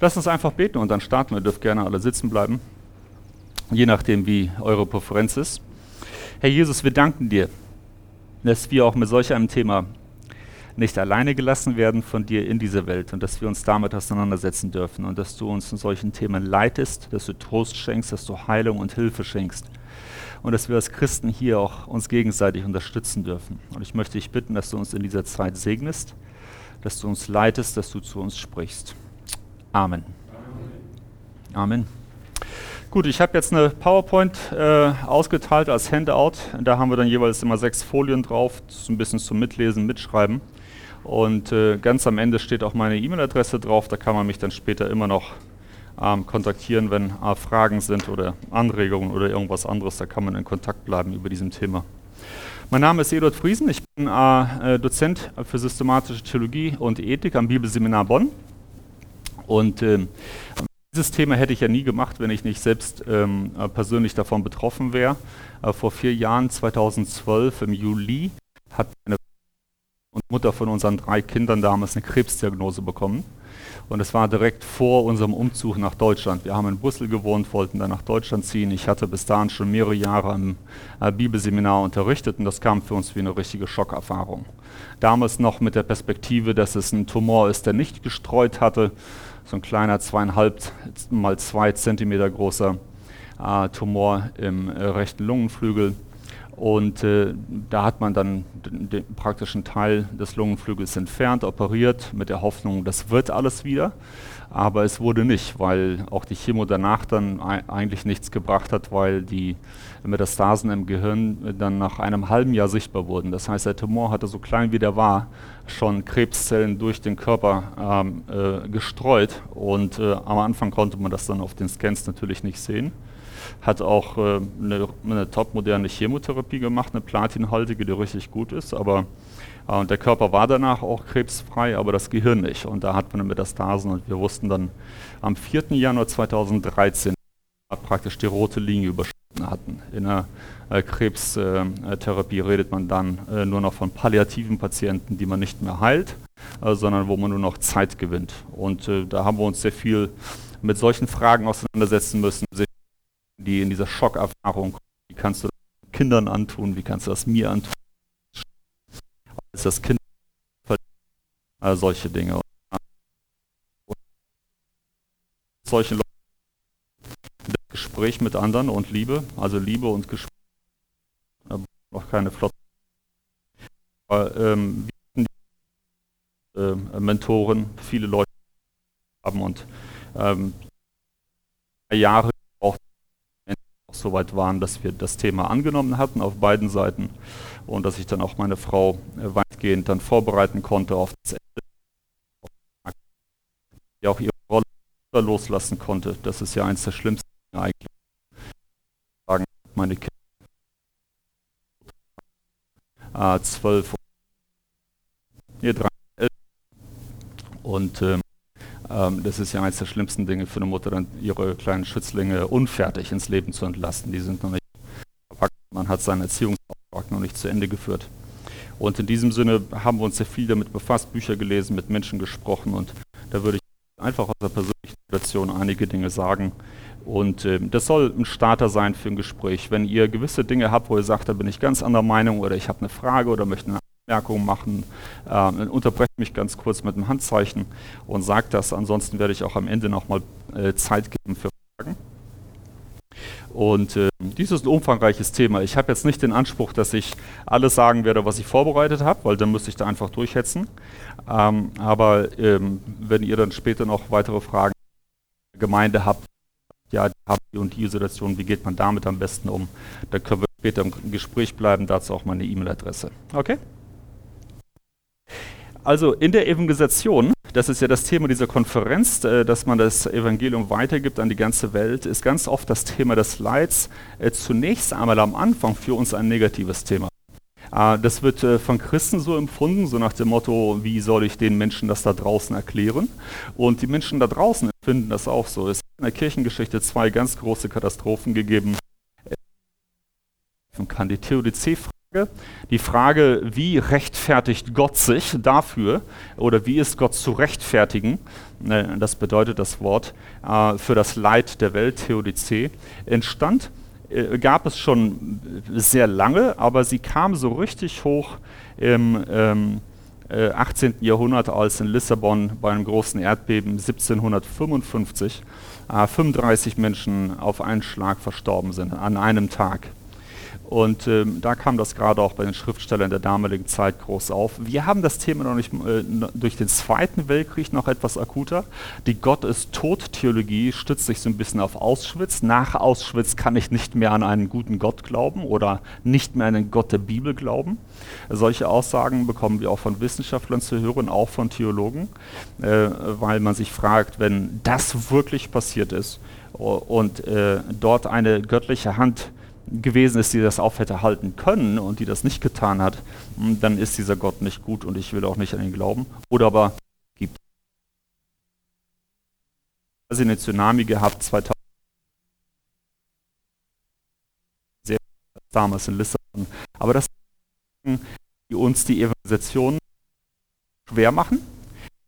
Lasst uns einfach beten und dann starten. Ihr dürft gerne alle sitzen bleiben, je nachdem, wie eure Präferenz ist. Herr Jesus, wir danken dir, dass wir auch mit solch einem Thema nicht alleine gelassen werden von dir in dieser Welt und dass wir uns damit auseinandersetzen dürfen und dass du uns in solchen Themen leitest, dass du Trost schenkst, dass du Heilung und Hilfe schenkst und dass wir als Christen hier auch uns gegenseitig unterstützen dürfen. Und ich möchte dich bitten, dass du uns in dieser Zeit segnest, dass du uns leitest, dass du zu uns sprichst. Amen. Amen. Gut, ich habe jetzt eine PowerPoint äh, ausgeteilt als Handout. Da haben wir dann jeweils immer sechs Folien drauf, das ein bisschen zum Mitlesen, Mitschreiben. Und äh, ganz am Ende steht auch meine E-Mail-Adresse drauf. Da kann man mich dann später immer noch ähm, kontaktieren, wenn äh, Fragen sind oder Anregungen oder irgendwas anderes. Da kann man in Kontakt bleiben über diesem Thema. Mein Name ist Eduard Friesen. Ich bin äh, Dozent für systematische Theologie und Ethik am Bibelseminar Bonn. Und ähm, dieses Thema hätte ich ja nie gemacht, wenn ich nicht selbst ähm, äh, persönlich davon betroffen wäre. Äh, vor vier Jahren, 2012 im Juli, hat meine Mutter von unseren drei Kindern damals eine Krebsdiagnose bekommen. Und es war direkt vor unserem Umzug nach Deutschland. Wir haben in Brüssel gewohnt, wollten dann nach Deutschland ziehen. Ich hatte bis dahin schon mehrere Jahre im äh, Bibelseminar unterrichtet und das kam für uns wie eine richtige Schockerfahrung. Damals noch mit der Perspektive, dass es ein Tumor ist, der nicht gestreut hatte, so ein kleiner zweieinhalb mal zwei Zentimeter großer äh, Tumor im äh, rechten Lungenflügel. Und äh, da hat man dann den, den, praktischen Teil des Lungenflügels entfernt, operiert, mit der Hoffnung, das wird alles wieder. Aber es wurde nicht, weil auch die Chemo danach dann eigentlich nichts gebracht hat, weil die Metastasen im Gehirn dann nach einem halben Jahr sichtbar wurden. Das heißt, der Tumor hatte so klein wie der war schon Krebszellen durch den Körper ähm, äh, gestreut und äh, am Anfang konnte man das dann auf den Scans natürlich nicht sehen. Hat auch äh, eine, eine top-moderne Chemotherapie gemacht, eine platinhaltige, die richtig gut ist, aber äh, der Körper war danach auch krebsfrei, aber das Gehirn nicht. Und da hat man Metastasen und wir wussten dann am 4. Januar 2013 praktisch die rote Linie überschritten hatten. In der äh, Krebstherapie redet man dann äh, nur noch von palliativen Patienten, die man nicht mehr heilt, äh, sondern wo man nur noch Zeit gewinnt. Und äh, da haben wir uns sehr viel mit solchen Fragen auseinandersetzen müssen, die in dieser Schockerfahrung, wie kannst du das Kindern antun, wie kannst du das mir antun, ist das Kind, äh, solche Dinge. Und solchen Leuten Gespräch mit anderen und Liebe, also Liebe und Gespräch, noch keine Flotte. Aber, ähm, äh, Mentoren, viele Leute haben und ähm, Jahre auch so weit waren, dass wir das Thema angenommen hatten auf beiden Seiten und dass ich dann auch meine Frau äh, weitgehend dann vorbereiten konnte auf das Ende, die auch ihre Rolle loslassen konnte. Das ist ja eins der schlimmsten eigentlich sagen, meine Kinder äh, zwölf, nee, drei, elf. Und ähm, ähm, das ist ja eines der schlimmsten Dinge für eine Mutter, dann ihre kleinen Schützlinge unfertig ins Leben zu entlasten. Die sind noch nicht verpackt. Man hat seinen Erziehungsauftrag noch nicht zu Ende geführt. Und in diesem Sinne haben wir uns sehr viel damit befasst, Bücher gelesen, mit Menschen gesprochen und da würde ich einfach aus der persönlichen Situation einige Dinge sagen, und äh, das soll ein Starter sein für ein Gespräch. Wenn ihr gewisse Dinge habt, wo ihr sagt, da bin ich ganz anderer Meinung oder ich habe eine Frage oder möchte eine Anmerkung machen, äh, dann unterbrecht mich ganz kurz mit einem Handzeichen und sagt das. Ansonsten werde ich auch am Ende nochmal äh, Zeit geben für Fragen. Und äh, dies ist ein umfangreiches Thema. Ich habe jetzt nicht den Anspruch, dass ich alles sagen werde, was ich vorbereitet habe, weil dann müsste ich da einfach durchhetzen. Ähm, aber ähm, wenn ihr dann später noch weitere Fragen Gemeinde habt, ja, haben die und die Situation, wie geht man damit am besten um? Da können wir später im Gespräch bleiben, dazu auch meine E-Mail-Adresse. Okay? Also in der Evangelisation, das ist ja das Thema dieser Konferenz, äh, dass man das Evangelium weitergibt an die ganze Welt, ist ganz oft das Thema des Leids äh, zunächst einmal am Anfang für uns ein negatives Thema. Äh, das wird äh, von Christen so empfunden, so nach dem Motto, wie soll ich den Menschen das da draußen erklären? Und die Menschen da draußen empfinden das auch so. Es hat in der Kirchengeschichte zwei ganz große Katastrophen gegeben. Man kann die Theodizee Die Frage, wie rechtfertigt Gott sich dafür oder wie ist Gott zu rechtfertigen, ne, das bedeutet das Wort, äh, für das Leid der Welt, Theodizee, entstand, äh, gab es schon sehr lange, aber sie kam so richtig hoch im ähm, 18. Äh, Jahrhundert, als in Lissabon bei einem großen Erdbeben 1755 35 Menschen auf einen Schlag verstorben sind, an einem Tag. Und ähm, da kam das gerade auch bei den Schriftstellern der damaligen Zeit groß auf. Wir haben das Thema noch nicht äh, durch den Zweiten Weltkrieg noch etwas akuter. Die Gott ist tot-Theologie stützt sich so ein bisschen auf Auschwitz. Nach Auschwitz kann ich nicht mehr an einen guten Gott glauben oder nicht mehr an den Gott der Bibel glauben. Solche Aussagen bekommen wir auch von Wissenschaftlern zu hören, auch von Theologen, äh, weil man sich fragt, wenn das wirklich passiert ist und äh, dort eine göttliche Hand gewesen ist, die das auf hätte halten können und die das nicht getan hat, hm, dann ist dieser Gott nicht gut und ich will auch nicht an ihn glauben. Oder aber gibt es eine Tsunami gehabt 2000 sehr damals in Lissabon. Aber das die uns die Evangelisation schwer machen.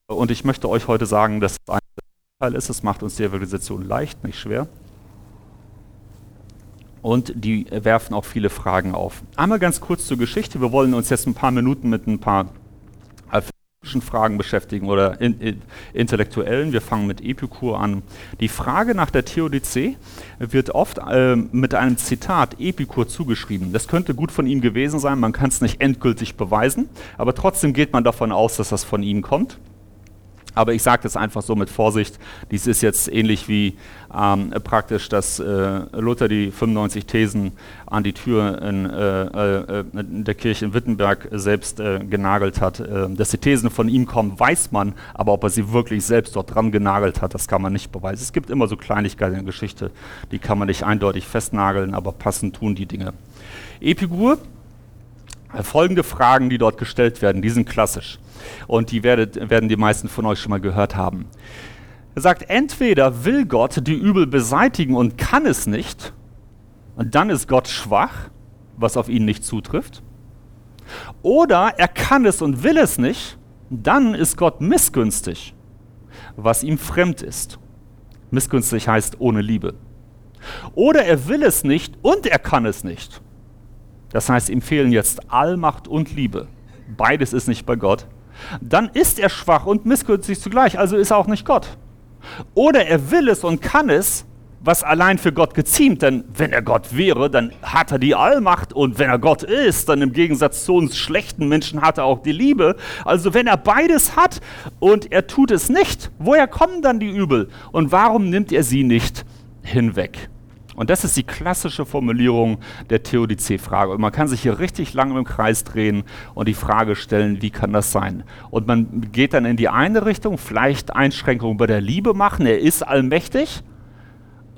Und ich möchte euch heute sagen, dass es ein Teil ist, es macht uns die Evangelisation leicht, nicht schwer und die werfen auch viele Fragen auf. Einmal ganz kurz zur Geschichte. Wir wollen uns jetzt ein paar Minuten mit ein paar philosophischen Fragen beschäftigen oder in, in, intellektuellen. Wir fangen mit Epikur an. Die Frage nach der Theodizee wird oft äh, mit einem Zitat Epikur zugeschrieben. Das könnte gut von ihm gewesen sein, man kann es nicht endgültig beweisen, aber trotzdem geht man davon aus, dass das von ihm kommt. Aber ich sage das einfach so mit Vorsicht. Dies ist jetzt ähnlich wie ähm, praktisch, dass äh, Luther die 95 Thesen an die Tür in, äh, äh, in der Kirche in Wittenberg selbst äh, genagelt hat. Äh, dass die Thesen von ihm kommen, weiß man, aber ob er sie wirklich selbst dort dran genagelt hat, das kann man nicht beweisen. Es gibt immer so Kleinigkeiten in der Geschichte, die kann man nicht eindeutig festnageln, aber passend tun die Dinge. Epigur, äh, folgende Fragen, die dort gestellt werden, die sind klassisch und die werdet, werden die meisten von euch schon mal gehört haben. Er sagt, entweder will Gott die Übel beseitigen und kann es nicht, und dann ist Gott schwach, was auf ihn nicht zutrifft, oder er kann es und will es nicht, dann ist Gott missgünstig, was ihm fremd ist. Missgünstig heißt ohne Liebe. Oder er will es nicht und er kann es nicht. Das heißt, ihm fehlen jetzt Allmacht und Liebe. Beides ist nicht bei Gott dann ist er schwach und missgünstig zugleich, also ist er auch nicht Gott. Oder er will es und kann es, was allein für Gott geziemt, denn wenn er Gott wäre, dann hat er die Allmacht und wenn er Gott ist, dann im Gegensatz zu uns schlechten Menschen hat er auch die Liebe. Also wenn er beides hat und er tut es nicht, woher kommen dann die Übel und warum nimmt er sie nicht hinweg? Und das ist die klassische Formulierung der Theodizee-Frage. Und man kann sich hier richtig lange im Kreis drehen und die Frage stellen, wie kann das sein? Und man geht dann in die eine Richtung, vielleicht Einschränkungen bei der Liebe machen, er ist allmächtig.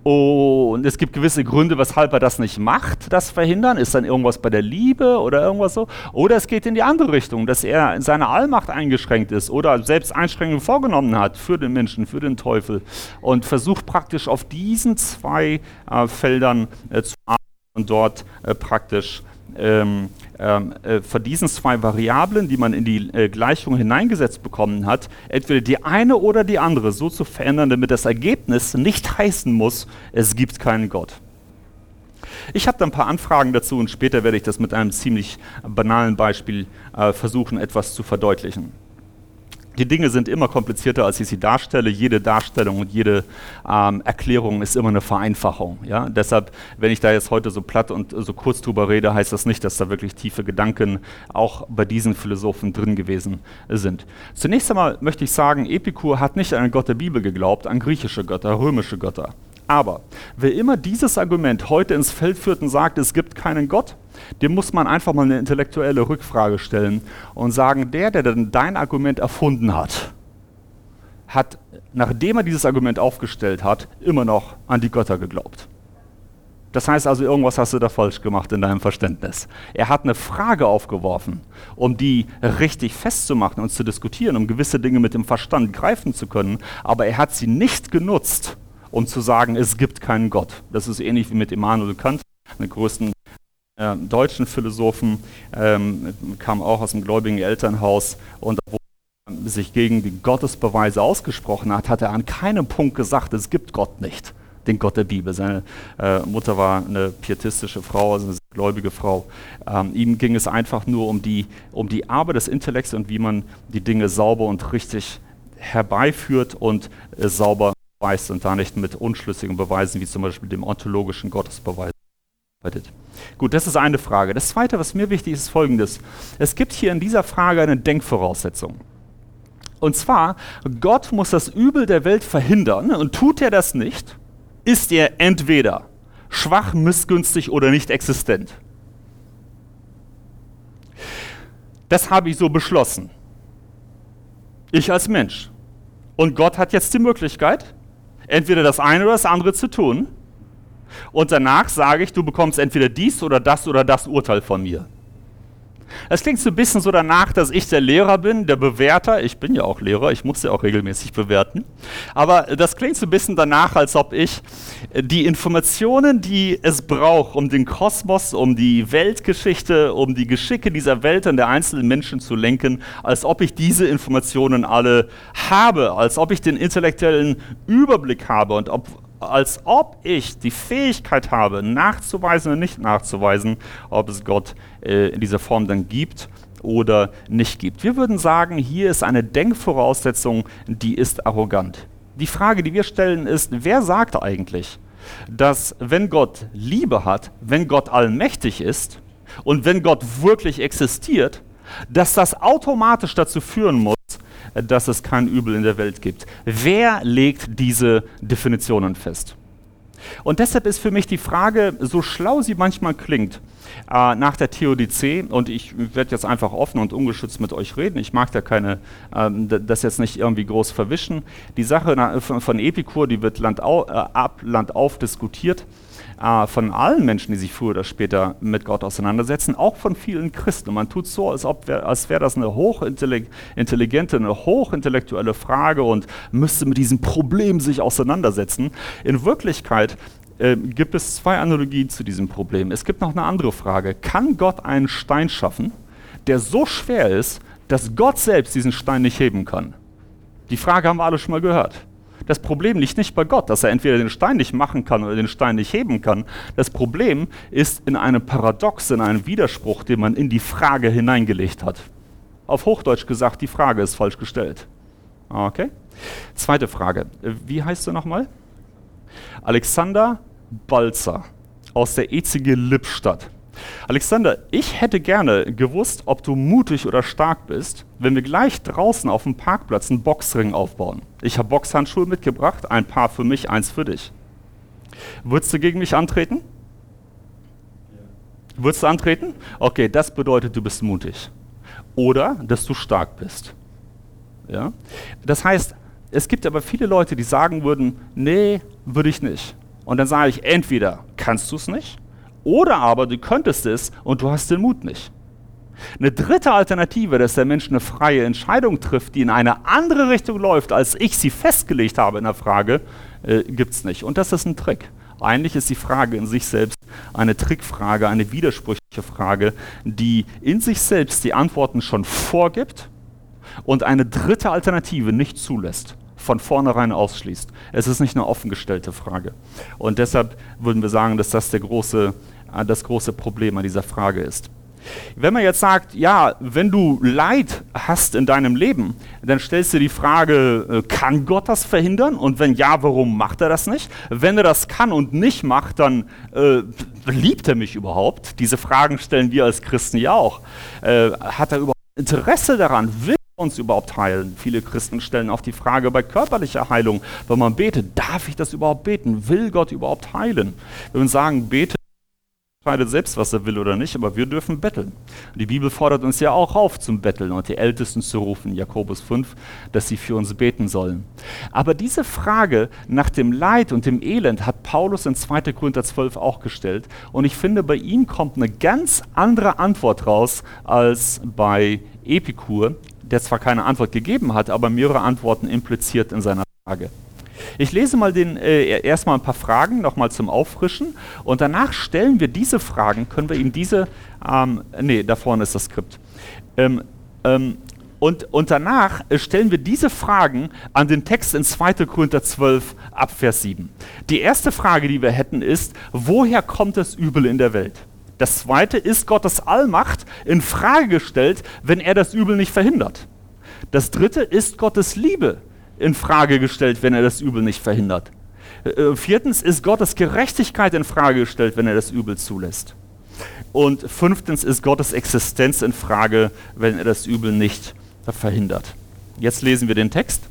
Und es gibt gewisse Gründe, weshalb er das nicht macht, das verhindern. Ist dann irgendwas bei der Liebe oder irgendwas so? Oder es geht in die andere Richtung, dass er in seiner Allmacht eingeschränkt ist oder selbst Einschränkungen vorgenommen hat für den Menschen, für den Teufel und versucht praktisch auf diesen zwei äh, Feldern äh, zu arbeiten und dort äh, praktisch ähm, ähm, äh, von diesen zwei Variablen, die man in die äh, Gleichung hineingesetzt bekommen hat, entweder die eine oder die andere so zu verändern, damit das Ergebnis nicht heißen muss, es gibt keinen Gott. Ich habe da ein paar Anfragen dazu und später werde ich das mit einem ziemlich banalen Beispiel äh, versuchen, etwas zu verdeutlichen die Dinge sind immer komplizierter, als ich sie darstelle. Jede Darstellung und jede ähm, Erklärung ist immer eine Vereinfachung. Ja? Deshalb, wenn ich da jetzt heute so platt und so kurz drüber rede, heißt das nicht, dass da wirklich tiefe Gedanken auch bei diesen Philosophen drin gewesen sind. Zunächst einmal möchte ich sagen, Epikur hat nicht an einen Gott der Bibel geglaubt, an griechische Götter, römische Götter. Aber wer immer dieses Argument heute ins Feld führt und sagt, es gibt keinen Gott, dem muss man einfach mal eine intellektuelle Rückfrage stellen und sagen, der, der denn dein Argument erfunden hat, hat, nachdem er dieses Argument aufgestellt hat, immer noch an die Götter geglaubt. Das heißt also, irgendwas hast du da falsch gemacht in deinem Verständnis. Er hat eine Frage aufgeworfen, um die richtig festzumachen und zu diskutieren, um gewisse Dinge mit dem Verstand greifen zu können, aber er hat sie nicht genutzt, um zu sagen, es gibt keinen Gott. Das ist ähnlich wie mit Immanuel Kant, einer größten äh, deutschen Philosophen, ähm, kam auch aus dem gläubigen Elternhaus und wo er sich gegen die Gottesbeweise ausgesprochen hat, hat er an keinem Punkt gesagt, es gibt Gott nicht, den Gott der Bibel. Seine äh, Mutter war eine pietistische Frau, also eine gläubige Frau. Ähm, ihm ging es einfach nur um die, um die Arbeit des Intellekts und wie man die Dinge sauber und richtig herbeiführt und äh, sauber weist und da nicht mit unschlüssigen Beweisen wie zum Beispiel dem ontologischen Gottesbeweis arbeitet. Gut, das ist eine Frage. Das zweite, was mir wichtig ist, ist folgendes. Es gibt hier in dieser Frage eine Denkvoraussetzung. Und zwar, Gott muss das Übel der Welt verhindern und tut er das nicht, ist er entweder schwach, missgünstig oder nicht existent. Das habe ich so beschlossen. Ich als Mensch. Und Gott hat jetzt die Möglichkeit, entweder das eine oder das andere zu tun. Und danach sage ich, du bekommst entweder dies oder das oder das Urteil von mir. Es klingt so ein bisschen so danach, dass ich der Lehrer bin, der Bewerter. Ich bin ja auch Lehrer, ich muss ja auch regelmäßig bewerten. Aber das klingt so ein bisschen danach, als ob ich die Informationen, die es braucht, um den Kosmos, um die Weltgeschichte, um die Geschicke dieser Welt und der einzelnen Menschen zu lenken, als ob ich diese Informationen alle habe, als ob ich den intellektuellen Überblick habe und ob, als ob ich die Fähigkeit habe, nachzuweisen oder nicht nachzuweisen, ob es Gott äh, in dieser Form dann gibt oder nicht gibt. Wir würden sagen, hier ist eine Denkvoraussetzung, die ist arrogant. Die Frage, die wir stellen, ist, wer sagt eigentlich, dass wenn Gott Liebe hat, wenn Gott allmächtig ist und wenn Gott wirklich existiert, dass das automatisch dazu führen muss, dass es kein Übel in der Welt gibt. Wer legt diese Definitionen fest? Und deshalb ist für mich die Frage, so schlau sie manchmal klingt, äh, nach der Theodizee, und ich werde jetzt einfach offen und ungeschützt mit euch reden, ich mag da keine, äh, das jetzt nicht irgendwie groß verwischen. Die Sache na, von, von Epikur, die wird Land au, äh, ab, Land auf diskutiert äh, von allen Menschen, die sich früher oder später mit Gott auseinandersetzen, auch von vielen Christen. Und man tut so, als, als wäre das eine hochintelligente, eine hochintellektuelle Frage und müsste mit diesem Problem sich auseinandersetzen. In Wirklichkeit äh, gibt es zwei Analogien zu diesem Problem. Es gibt noch eine andere Frage. Kann Gott einen Stein schaffen, der so schwer ist, dass Gott selbst diesen Stein nicht heben kann? Die Frage haben wir alle schon mal gehört. Das Problem liegt nicht bei Gott, dass er entweder den Stein nicht machen kann oder den Stein nicht heben kann. Das Problem ist in einem Paradox, in einem Widerspruch, den man in die Frage hineingelegt hat. Auf Hochdeutsch gesagt, die Frage ist falsch gestellt. Okay? Zweite Frage. Wie heißt du nochmal? Alexander Balzer aus der ECG Lippstadt. Alexander, ich hätte gerne gewusst, ob du mutig oder stark bist, wenn wir gleich draußen auf dem Parkplatz einen Boxring aufbauen. Ich habe Boxhandschuhe mitgebracht, ein paar für mich, eins für dich. Würdest du gegen mich antreten? Ja. Würdest du antreten? Okay, das bedeutet, du bist mutig. Oder, dass du stark bist. Ja? Das heißt, es gibt aber viele Leute, die sagen würden, nee, würde ich nicht. Und dann sage ich, entweder kannst du es nicht oder aber du könntest es und du hast den Mut nicht. Eine dritte Alternative, dass der Mensch eine freie Entscheidung trifft, die in eine andere Richtung läuft, als ich sie festgelegt habe in der Frage, äh, gibt es nicht. Und das ist ein Trick. Eigentlich ist die Frage in sich selbst eine Trickfrage, eine widersprüchliche Frage, die in sich selbst die Antworten schon vorgibt und eine dritte Alternative nicht zulässt von vornherein ausschließt. Es ist nicht eine offengestellte Frage. Und deshalb würden wir sagen, dass das der große das große Problem an dieser Frage ist. Wenn man jetzt sagt, ja, wenn du Leid hast in deinem Leben, dann stellst du die Frage, äh, kann Gott das verhindern? Und wenn ja, warum macht er das nicht? Wenn er das kann und nicht macht, dann äh, liebt er mich überhaupt? Diese Fragen stellen wir als Christen ja auch. Äh, hat er überhaupt Interesse daran? Will er uns überhaupt heilen? Viele Christen stellen auch die Frage bei körperlicher Heilung, wenn man betet, darf ich das überhaupt beten? Will Gott überhaupt heilen? Wenn wir sagen, bete entscheidet selbst, was er will oder nicht, aber wir dürfen betteln. Die Bibel fordert uns ja auch auf zum Betteln und die Ältesten zu rufen, Jakobus 5, dass sie für uns beten sollen. Aber diese Frage nach dem Leid und dem Elend hat Paulus in 2. Korinther 12 auch gestellt und ich finde, bei ihm kommt eine ganz andere Antwort raus als bei Epikur, der zwar keine Antwort gegeben hat, aber mehrere Antworten impliziert in seiner Frage. Ich lese mal den, äh, erstmal ein paar Fragen nochmal zum Auffrischen und danach stellen wir diese Fragen, können wir ihm diese, ähm, nee, da vorne ist das Skript. Ähm, ähm, und, und danach äh, stellen wir diese Fragen an den Text in 2. Korinther 12 ab Vers 7. Die erste Frage, die wir hätten, ist, woher kommt das Übel in der Welt? Das zweite ist Gottes Allmacht in Frage gestellt, wenn er das Übel nicht verhindert. Das dritte ist Gottes Liebe in Frage gestellt, wenn er das Übel nicht verhindert. Äh, viertens ist Gottes Gerechtigkeit in Frage gestellt, wenn er das Übel zulässt. Und fünftens ist Gottes Existenz in Frage, wenn er das Übel nicht verhindert. Jetzt lesen wir den Text.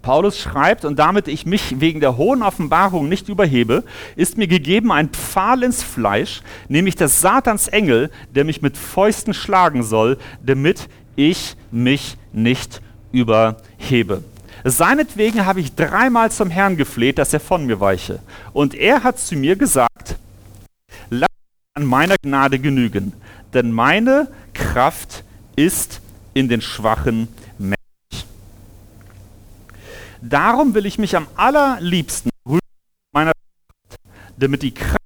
Paulus schreibt, und damit ich mich wegen der hohen Offenbarung nicht überhebe, ist mir gegeben ein Pfahl ins Fleisch, nämlich der Satans Engel, der mich mit Fäusten schlagen soll, damit ich mich nicht überhebe. Seinetwegen habe ich dreimal zum Herrn gefleht, dass er von mir weiche. Und er hat zu mir gesagt, lass an meiner Gnade genügen, denn meine Kraft ist in den Schwachen mächtig. Darum will ich mich am allerliebsten rühmen meiner Kraft, damit die Kraft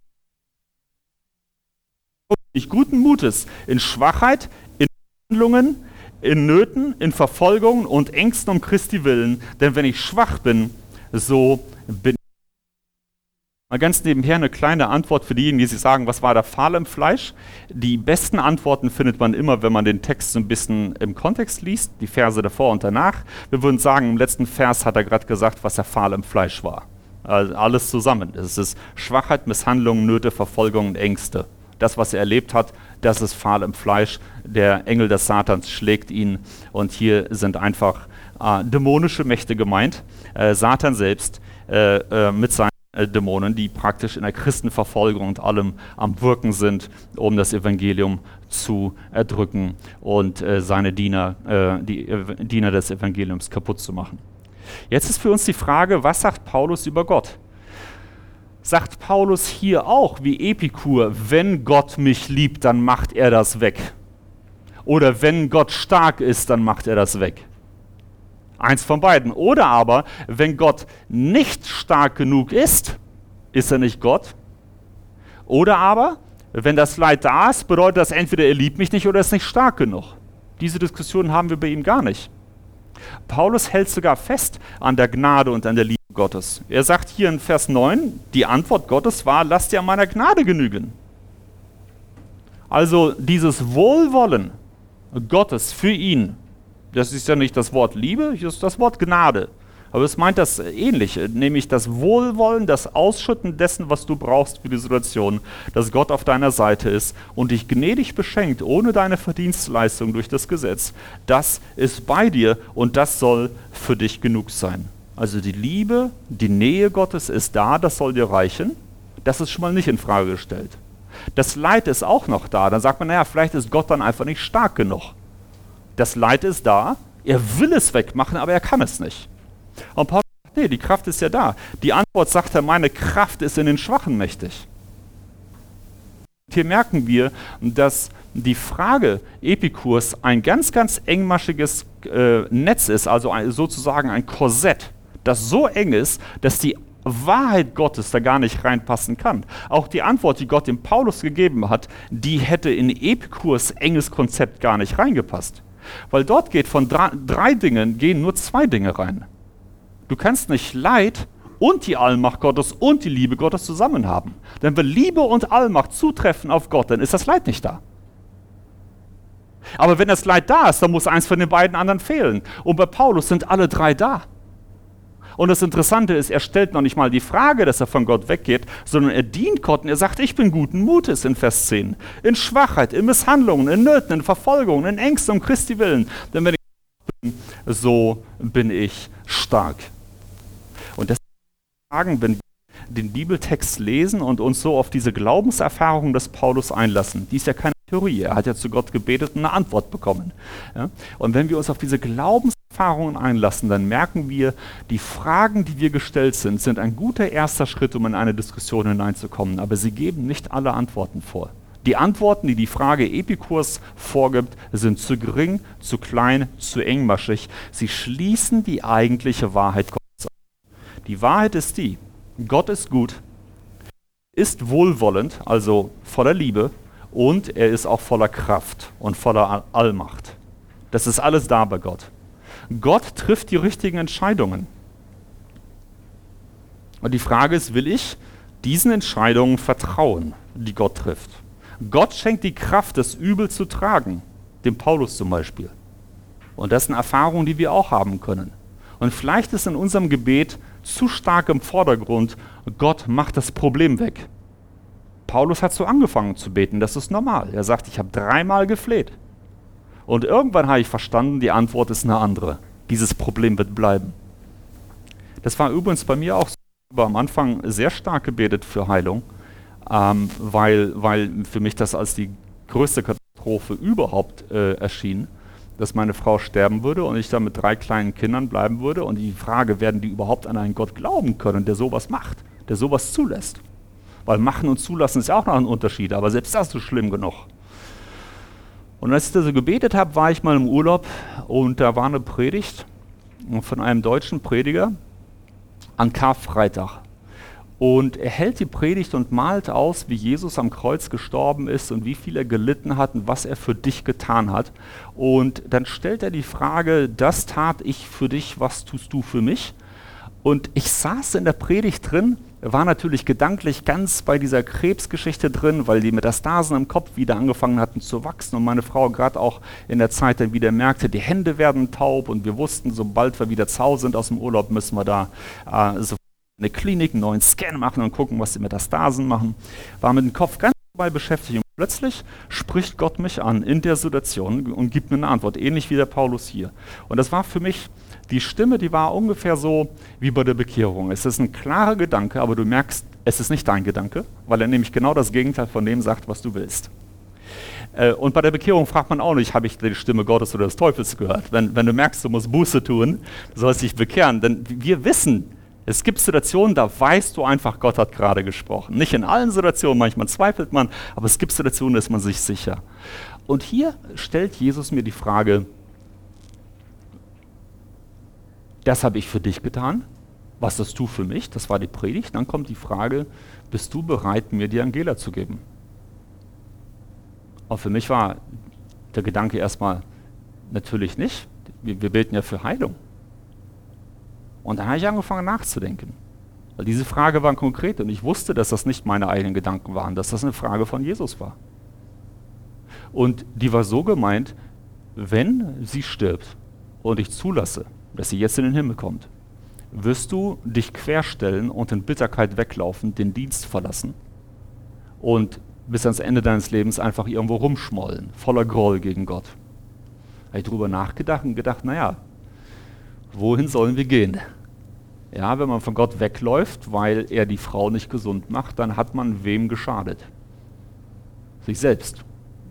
ich guten Mutes in Schwachheit, in Handlungen, in Nöten, in Verfolgungen und Ängsten um Christi willen, denn wenn ich schwach bin, so bin ich. Mal ganz nebenher eine kleine Antwort für diejenigen, die sich sagen, was war der Pfahl im Fleisch? Die besten Antworten findet man immer, wenn man den Text so ein bisschen im Kontext liest, die Verse davor und danach. Wir würden sagen, im letzten Vers hat er gerade gesagt, was der Pfahl im Fleisch war. Also alles zusammen. Es ist Schwachheit, Misshandlung, Nöte, Verfolgung und Ängste. Das, was er erlebt hat, das ist Pfahl im Fleisch. Der Engel des Satans schlägt ihn und hier sind einfach äh, dämonische Mächte gemeint. Äh, Satan selbst äh, äh mit seinen äh, Dämonen, die praktisch in der Christenverfolgung und allem am Wirken sind, um das Evangelium zu erdrücken und äh, seine Diener, die Diener des Evangeliums kaputt zu machen. Jetzt ist für uns die Frage, was sagt Paulus über Gott? Sagt Paulus hier auch, wie Epikur, wenn Gott mich liebt, dann macht er das weg. Oder wenn Gott stark ist, dann macht er das weg. Eins von beiden. Oder aber, wenn Gott nicht stark genug ist, ist er nicht Gott. Oder aber, wenn das Leid da ist, bedeutet das entweder er liebt mich nicht oder er ist nicht stark genug. Diese Diskussion haben wir bei ihm gar nicht. Paulus hält sogar fest an der Gnade und an der Liebe Gottes. Er sagt hier in Vers 9, die Antwort Gottes war, lasst dir meiner Gnade genügen. Also dieses Wohlwollen Gottes für ihn, das ist ja nicht das Wort Liebe, das ist das Wort Gnade. Aber es meint das ähnlich, nämlich das Wohlwollen, das Ausschütten dessen, was du brauchst für die Situation, dass Gott auf deiner Seite ist und dich gnädig beschenkt, ohne deine Verdienstleistung durch das Gesetz. Das ist bei dir und das soll für dich genug sein. Also die Liebe, die Nähe Gottes ist da, das soll dir reichen. Das ist schon mal nicht in Frage gestellt. Das Leid ist auch noch da. Dann sagt man, naja, vielleicht ist Gott dann einfach nicht stark genug. Das Leid ist da, er will es wegmachen, aber er kann es nicht. Und Paulus sagt, nee, die Kraft ist ja da. Die Antwort sagt er, meine Kraft ist in den Schwachen mächtig. Hier merken wir, dass die Frage Epikurs ein ganz, ganz engmaschiges äh, Netz ist, also ein, sozusagen ein Korsett, das so eng ist, dass die Wahrheit Gottes da gar nicht reinpassen kann. Auch die Antwort, die Gott dem Paulus gegeben hat, die hätte in Epikurs enges Konzept gar nicht reingepasst. Weil dort geht von drei, drei Dingen, gehen nur zwei Dinge rein. Du kannst nicht Leid und die Allmacht Gottes und die Liebe Gottes zusammen haben. Denn wenn Liebe und Allmacht zutreffen auf Gott, dann ist das Leid nicht da. Aber wenn das Leid da ist, dann muss eins von den beiden anderen fehlen. Und bei Paulus sind alle drei da. Und das Interessante ist, er stellt noch nicht mal die Frage, dass er von Gott weggeht, sondern er dient Gott und er sagt, ich bin guten Mutes in Vers 10. In Schwachheit, in Misshandlungen, in Nöten, in Verfolgungen, in Ängsten um Christi willen. Denn wenn ich bin, so bin ich stark. Und deswegen sagen, wenn wir den Bibeltext lesen und uns so auf diese Glaubenserfahrung des Paulus einlassen, die ist ja keine Theorie, er hat ja zu Gott gebetet und eine Antwort bekommen. Ja? Und wenn wir uns auf diese Glaubenserfahrungen einlassen, dann merken wir, die Fragen, die wir gestellt sind, sind ein guter erster Schritt, um in eine Diskussion hineinzukommen, aber sie geben nicht alle Antworten vor. Die Antworten, die die Frage Epikurs vorgibt, sind zu gering, zu klein, zu engmaschig. Sie schließen die eigentliche Wahrheit Gottes Die Wahrheit ist die, Gott ist gut, ist wohlwollend, also voller Liebe, und er ist auch voller Kraft und voller Allmacht. Das ist alles da bei Gott. Gott trifft die richtigen Entscheidungen. Und die Frage ist, will ich diesen Entscheidungen vertrauen, die Gott trifft? Gott schenkt die Kraft, das Übel zu tragen, dem Paulus zum Beispiel. Und das sind Erfahrungen, die wir auch haben können. Und vielleicht ist in unserem Gebet zu stark im Vordergrund, Gott macht das Problem weg. Paulus hat so angefangen zu beten, das ist normal. Er sagt, ich habe dreimal gefleht. Und irgendwann habe ich verstanden, die Antwort ist eine andere. Dieses Problem wird bleiben. Das war übrigens bei mir auch so. Ich habe am Anfang sehr stark gebetet für Heilung, ähm, weil, weil für mich das als die größte Katastrophe überhaupt äh, erschien, dass meine Frau sterben würde und ich dann mit drei kleinen Kindern bleiben würde. Und die Frage, werden die überhaupt an einen Gott glauben können, der sowas macht, der sowas zulässt? Weil machen und zulassen ist ja auch noch ein Unterschied, aber selbst das ist schlimm genug. Und als ich da so gebetet habe, war ich mal im Urlaub und da war eine Predigt von einem deutschen Prediger an Karfreitag. Und er hält die Predigt und malt aus, wie Jesus am Kreuz gestorben ist und wie viel er gelitten hat und was er für dich getan hat. Und dann stellt er die Frage, das tat ich für dich, was tust du für mich? Und ich saß in der Predigt drin war natürlich gedanklich ganz bei dieser Krebsgeschichte drin, weil die Metastasen im Kopf wieder angefangen hatten zu wachsen und meine Frau gerade auch in der Zeit dann wieder merkte, die Hände werden taub und wir wussten, sobald wir wieder zu sind aus dem Urlaub, müssen wir da äh, so eine Klinik, einen neuen Scan machen und gucken, was die Metastasen machen. War mit dem Kopf ganz dabei beschäftigt plötzlich spricht Gott mich an in der Situation und gibt mir eine Antwort, ähnlich wie der Paulus hier. Und das war für mich die Stimme, die war ungefähr so wie bei der Bekehrung. Es ist ein klarer Gedanke, aber du merkst, es ist nicht dein Gedanke, weil er nämlich genau das Gegenteil von dem sagt, was du willst. Äh, und bei der Bekehrung fragt man auch nicht, habe ich die Stimme Gottes oder des Teufels gehört? Wenn, wenn du merkst, du musst Buße tun, du sollst dich bekehren. Denn wir wissen, es gibt Situationen, da weißt du einfach, Gott hat gerade gesprochen. Nicht in allen Situationen, manchmal zweifelt man, aber es gibt Situationen, da ist man sich sicher. Und hier stellt Jesus mir die Frage, das habe ich für dich getan. Was hast du für mich? Das war die Predigt. Dann kommt die Frage, bist du bereit, mir die Angela zu geben? Und für mich war der Gedanke erstmal natürlich nicht. Wir, wir beten ja für Heilung. Und dann habe ich angefangen nachzudenken. Weil diese Frage war konkret und ich wusste, dass das nicht meine eigenen Gedanken waren, dass das eine Frage von Jesus war. Und die war so gemeint, wenn sie stirbt und ich zulasse, dass sie jetzt in den Himmel kommt, wirst du dich querstellen und in Bitterkeit weglaufen, den Dienst verlassen und bis ans Ende deines Lebens einfach irgendwo rumschmollen, voller Groll gegen Gott. Habe ich darüber nachgedacht und gedacht, naja, wohin sollen wir gehen? Ja, wenn man von Gott wegläuft, weil er die Frau nicht gesund macht, dann hat man wem geschadet? Sich selbst.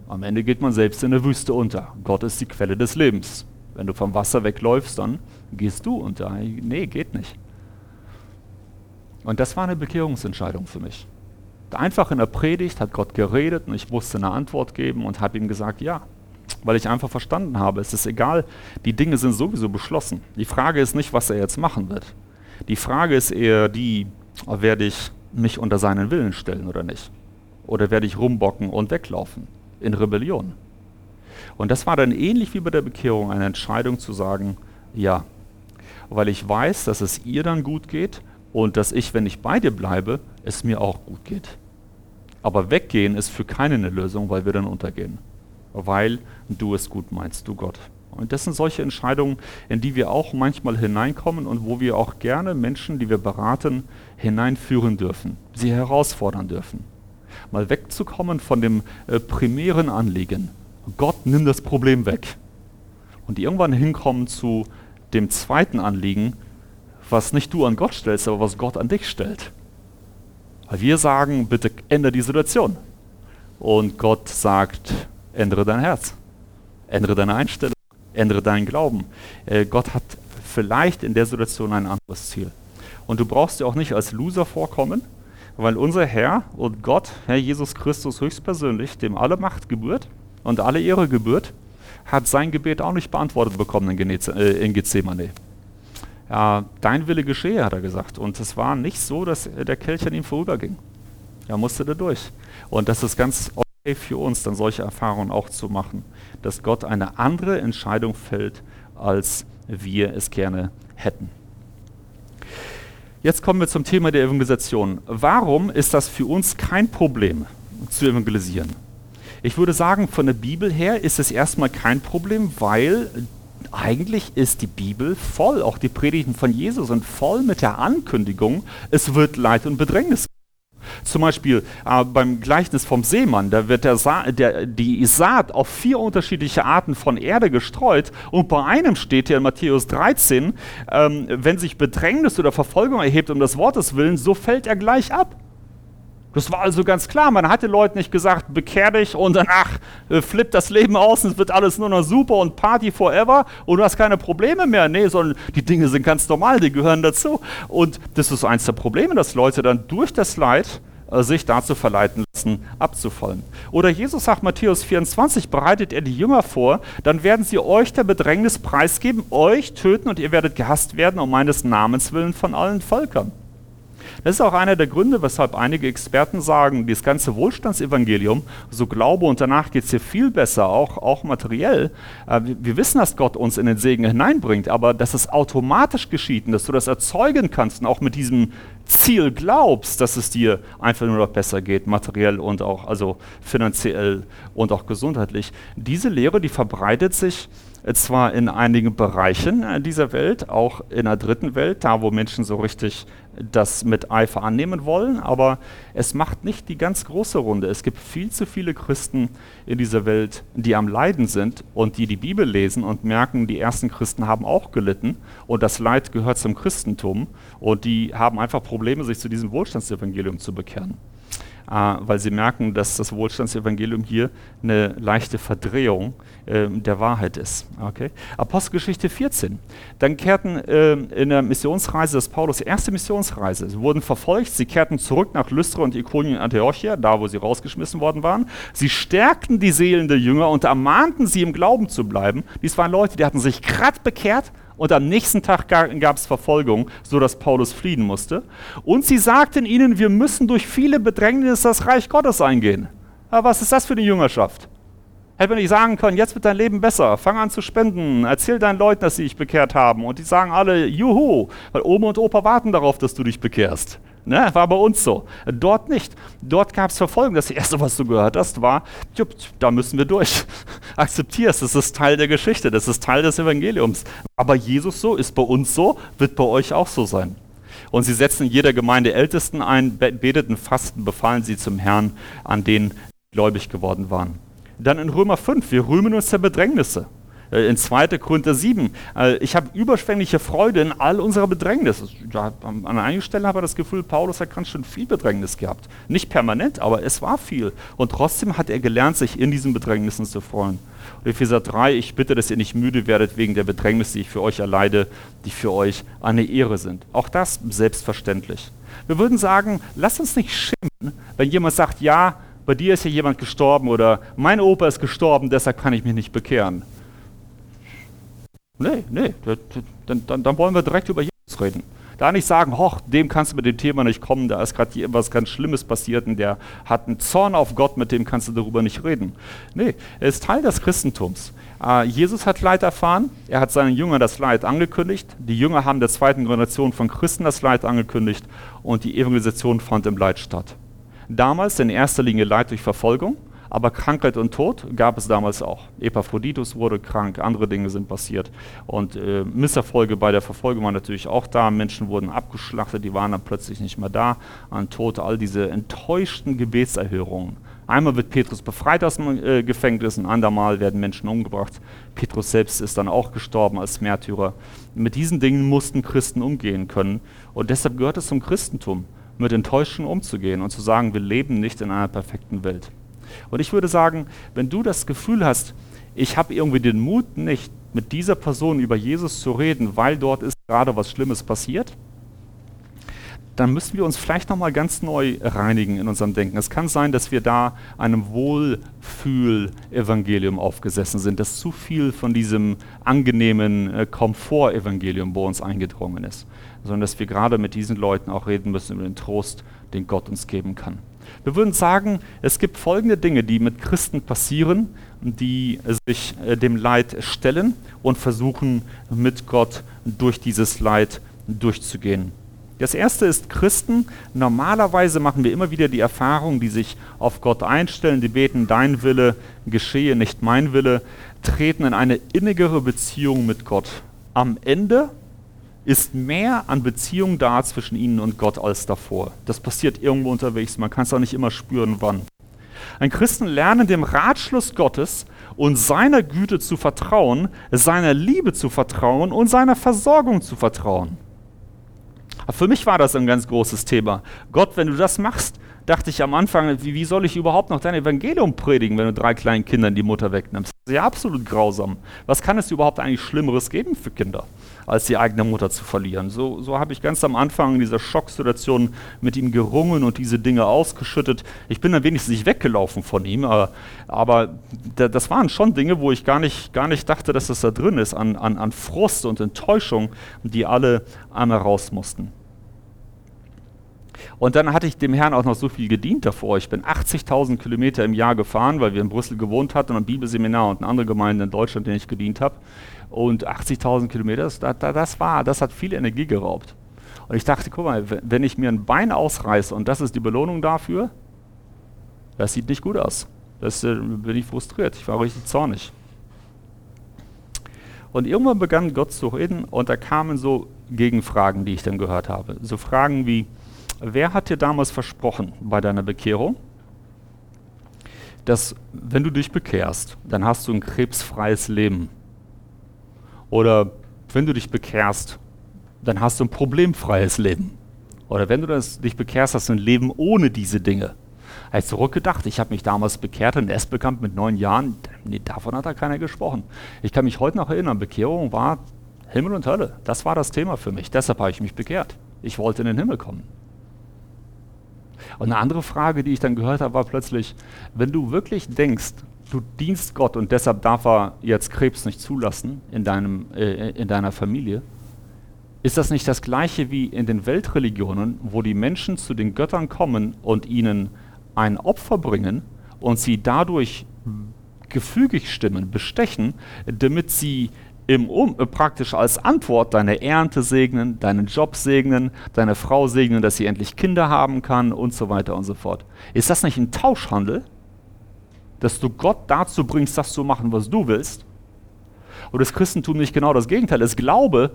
Am Ende geht man selbst in der Wüste unter. Gott ist die Quelle des Lebens. Wenn du vom Wasser wegläufst, dann gehst du unter. Nee, geht nicht. Und das war eine Bekehrungsentscheidung für mich. Einfach in der Predigt hat Gott geredet und ich musste eine Antwort geben und habe ihm gesagt, ja. Weil ich einfach verstanden habe, es ist egal, die Dinge sind sowieso beschlossen. Die Frage ist nicht, was er jetzt machen wird. Die Frage ist eher die, werde ich mich unter seinen Willen stellen oder nicht? Oder werde ich rumbocken und weglaufen in Rebellion? Und das war dann ähnlich wie bei der Bekehrung eine Entscheidung zu sagen, ja, weil ich weiß, dass es ihr dann gut geht und dass ich, wenn ich bei dir bleibe, es mir auch gut geht. Aber weggehen ist für keinen eine Lösung, weil wir dann untergehen. Weil du es gut meinst, du Gott. Und das sind solche Entscheidungen, in die wir auch manchmal hineinkommen und wo wir auch gerne Menschen, die wir beraten, hineinführen dürfen, sie herausfordern dürfen. Mal wegzukommen von dem äh, primären Anliegen, Gott nimm das Problem weg. Und irgendwann hinkommen zu dem zweiten Anliegen, was nicht du an Gott stellst, aber was Gott an dich stellt. Weil wir sagen, bitte ändere die Situation. Und Gott sagt, ändere dein Herz, ändere deine Einstellung, ändere deinen Glauben. Äh, Gott hat vielleicht in der Situation ein anderes Ziel. Und du brauchst dir auch nicht als Loser vorkommen, weil unser Herr und Gott, Herr Jesus Christus höchstpersönlich, dem alle Macht gebührt, und alle Ehre gebührt, hat sein Gebet auch nicht beantwortet bekommen in, äh, Gethsemane. Ja, dein Wille geschehe, hat er gesagt. Und es war nicht so, dass der Kelch an ihm vorüberging. Er musste da durch. Und das ist ganz für uns, dann solche Erfahrungen auch zu machen, dass Gott eine andere Entscheidung fällt, als wir es gerne hätten. Jetzt kommen wir zum Thema der Evangelisation. Warum ist das für uns kein Problem zu evangelisieren? Ich würde sagen, von der Bibel her ist es erstmal kein Problem, weil eigentlich ist die Bibel voll, auch die Predigten von Jesus sind voll mit der Ankündigung, es wird Leid und Bedrängnis. Zum Beispiel äh, beim Gleichnis vom Seemann, da wird der Sa der, die Saat auf vier unterschiedliche Arten von Erde gestreut und bei einem steht hier in Matthäus 13, ähm, wenn sich Bedrängnis oder Verfolgung erhebt um das Wortes willen, so fällt er gleich ab. Das war also ganz klar. Man hat den Leuten nicht gesagt, bekehr dich und danach äh, flippt das Leben aus und es wird alles nur noch super und Party forever und du hast keine Probleme mehr. Nee, sondern die Dinge sind ganz normal, die gehören dazu. Und das ist eins der Probleme, dass Leute dann durch das Leid sich dazu verleiten lassen, abzufallen. Oder Jesus sagt Matthäus 24, bereitet er die Jünger vor, dann werden sie euch der Bedrängnis preisgeben, euch töten und ihr werdet gehasst werden um meines Namens willen von allen Völkern. Das ist auch einer der Gründe, weshalb einige Experten sagen, dieses ganze Wohlstandsevangelium, so Glaube und danach geht es dir viel besser, auch, auch materiell. Äh, wir wissen, dass Gott uns in den Segen hineinbringt, aber dass es automatisch geschieht und dass du das erzeugen kannst und auch mit diesem Ziel glaubst, dass es dir einfach nur noch besser geht, materiell und auch also finanziell und auch gesundheitlich. Diese Lehre, die verbreitet sich zwar in einigen Bereichen äh, dieser Welt, auch in der dritten Welt, da wo Menschen so richtig das mit Eifer annehmen wollen, aber es macht nicht die ganz große Runde. Es gibt viel zu viele Christen in dieser Welt, die am Leiden sind und die die Bibel lesen und merken, die ersten Christen haben auch gelitten. Und das Leid gehört zum Christentum. Und die haben einfach Probleme, sich zu diesem Wohlstandsevangelium zu bekehren. Äh, weil sie merken, dass das Wohlstandsevangelium hier eine leichte Verdrehung äh, der Wahrheit ist. Okay? Apostelgeschichte 14. Dann kehrten äh, in der Missionsreise des Paulus, erste Missionsreise, sie wurden verfolgt, sie kehrten zurück nach Lystra und Ikonien Antiochia, da wo sie rausgeschmissen worden waren. Sie stärkten die Seelen der Jünger und ermahnten sie im Glauben zu bleiben. Dies waren Leute, die hatten sich gerade bekehrt, und am nächsten Tag gab es Verfolgung, sodass Paulus fliehen musste. Und sie sagten ihnen, wir müssen durch viele Bedrängnisse das Reich Gottes eingehen. Aber was ist das für eine Jüngerschaft? Hätte man nicht sagen können, jetzt wird dein Leben besser, fang an zu spenden, erzähl deinen Leuten, dass sie dich bekehrt haben. Und die sagen alle, juhu, weil Oma und Opa warten darauf, dass du dich bekehrst. Ne? War bei uns so. Dort nicht. Dort gab es Verfolgung. Das erste, was du gehört hast, war, da müssen wir durch. Akzeptierst, das ist Teil der Geschichte, das ist Teil des Evangeliums. Aber Jesus so, ist bei uns so, wird bei euch auch so sein. Und sie setzen jeder Gemeinde Ältesten ein, beteten, fasten, befahlen sie zum Herrn, an denen gläubig geworden waren. Dann in Römer 5, wir rühmen uns der Bedrängnisse. Äh, in 2. Korinther 7, äh, ich habe überschwängliche Freude in all unserer Bedrängnis. Ja, an einigen Stellen habe ich das Gefühl, Paulus hat ganz schön viel Bedrängnis gehabt. Nicht permanent, aber es war viel. Und trotzdem hat er gelernt, sich in diesen Bedrängnissen zu freuen. Und Epheser 3, ich bitte, dass ihr nicht müde werdet wegen der Bedrängnisse, die ich für euch erleide, die für euch eine Ehre sind. Auch das selbstverständlich. Wir würden sagen, lasst uns nicht schämen, wenn jemand sagt, ja, bei dir ist ja jemand gestorben oder mein Opa ist gestorben, deshalb kann ich mich nicht bekehren. Nee, nee, dann, dann, dann wollen wir direkt über Jesus reden. Da nicht sagen, hoch, dem kannst du mit dem Thema nicht kommen, da ist gerade etwas ganz Schlimmes passiert und der hat einen Zorn auf Gott, mit dem kannst du darüber nicht reden. Nee, er ist Teil des Christentums. Äh, Jesus hat Leid erfahren, er hat seinen Jüngern das Leid angekündigt, die Jünger haben der zweiten Generation von Christen das Leid angekündigt und die Evangelisation fand im Leid statt. Damals in erster Linie Leid durch Verfolgung, aber Krankheit und Tod gab es damals auch. Epaphroditus wurde krank, andere Dinge sind passiert. Und äh, Misserfolge bei der Verfolgung waren natürlich auch da. Menschen wurden abgeschlachtet, die waren dann plötzlich nicht mehr da. An Tod, all diese enttäuschten Gebetserhörungen. Einmal wird Petrus befreit aus dem äh, Gefängnis, ein andermal werden Menschen umgebracht. Petrus selbst ist dann auch gestorben als Märtyrer. Mit diesen Dingen mussten Christen umgehen können. Und deshalb gehört es zum Christentum, mit Enttäuschungen umzugehen und zu sagen, wir leben nicht in einer perfekten Welt. Und ich würde sagen, wenn du das Gefühl hast, ich habe irgendwie den Mut nicht, mit dieser Person über Jesus zu reden, weil dort ist gerade was Schlimmes passiert, dann müssen wir uns vielleicht nochmal ganz neu reinigen in unserem Denken. Es kann sein, dass wir da einem Wohlfühl-Evangelium aufgesessen sind, dass zu viel von diesem angenehmen äh, Komfort-Evangelium bei uns eingedrungen ist, sondern dass wir gerade mit diesen Leuten auch reden müssen über den Trost, den Gott uns geben kann. Wir würden sagen, es gibt folgende Dinge, die mit Christen passieren, die sich äh, dem Leid stellen und versuchen, mit Gott durch dieses Leid durchzugehen. Das erste ist Christen. Normalerweise machen wir immer wieder die Erfahrung, die sich auf Gott einstellen, die beten, dein Wille geschehe, nicht mein Wille, treten in eine innigere Beziehung mit Gott. Am Ende ist mehr an Beziehung da zwischen ihnen und Gott als davor. Das passiert irgendwo unterwegs, man kann es auch nicht immer spüren, wann. Ein Christen lernt dem Ratschluss Gottes und seiner Güte zu vertrauen, seiner Liebe zu vertrauen und seiner Versorgung zu vertrauen. Für mich war das ein ganz großes Thema. Gott, wenn du das machst, dachte ich am Anfang, wie, wie, soll ich überhaupt noch dein Evangelium predigen, wenn du drei kleinen Kindern die Mutter wegnimmst? Das ist ja absolut grausam. Was kann es überhaupt eigentlich Schlimmeres geben für Kinder, als die eigene Mutter zu verlieren? So, so habe ich ganz am Anfang in dieser Schocksituation mit ihm gerungen und diese Dinge ausgeschüttet. Ich bin dann wenigstens nicht weggelaufen von ihm, aber, aber das waren schon Dinge, wo ich gar nicht, gar nicht dachte, dass das da drin ist, an, an, an Frust und Enttäuschung, die alle einmal raus mussten. Und dann hatte ich dem Herrn auch noch so viel gedient davor. Ich bin 80.000 Kilometer im Jahr gefahren, weil wir in Brüssel gewohnt hatten und ein Bibelseminar und eine andere Gemeinde in Deutschland, denen ich gedient habe. Und 80.000 Kilometer, das, das, war, das hat viel Energie geraubt. Und ich dachte, guck mal, wenn ich mir ein Bein ausreiße und das ist die Belohnung dafür, das sieht nicht gut aus. Das äh, bin ich frustriert. Ich war richtig zornig. Und irgendwann begann Gott zu reden und da kamen so Gegenfragen, die ich dann gehört habe. So Fragen wie, wer hat dir damals versprochen bei deiner Bekehrung, dass wenn du dich bekehrst, dann hast du ein krebsfreies Leben? Oder wenn du dich bekehrst, dann hast du ein problemfreies Leben? Oder wenn du das, dich bekehrst, hast du ein Leben ohne diese Dinge? Hat zurückgedacht, ich habe mich damals bekehrt in Esbekamp mit neun Jahren. Nee, davon hat da keiner gesprochen. Ich kann mich heute noch erinnern, Bekehrung war Himmel und Hölle. Das war das Thema für mich. Deshalb habe ich mich bekehrt. Ich wollte in den Himmel kommen. Und eine andere Frage, die ich dann gehört habe, war plötzlich, wenn du wirklich denkst, du dienst Gott und deshalb darf er jetzt Krebs nicht zulassen in, deinem, äh, in deiner Familie, ist das nicht das gleiche wie in den Weltreligionen, wo die Menschen zu den Göttern kommen und ihnen ein Opfer bringen und sie dadurch gefügig stimmen, bestechen, damit sie im um, äh, praktisch als Antwort deine Ernte segnen, deinen Job segnen, deine Frau segnen, dass sie endlich Kinder haben kann und so weiter und so fort. Ist das nicht ein Tauschhandel, dass du Gott dazu bringst, das zu machen, was du willst? Und das Christentum nicht genau das Gegenteil. Es glaube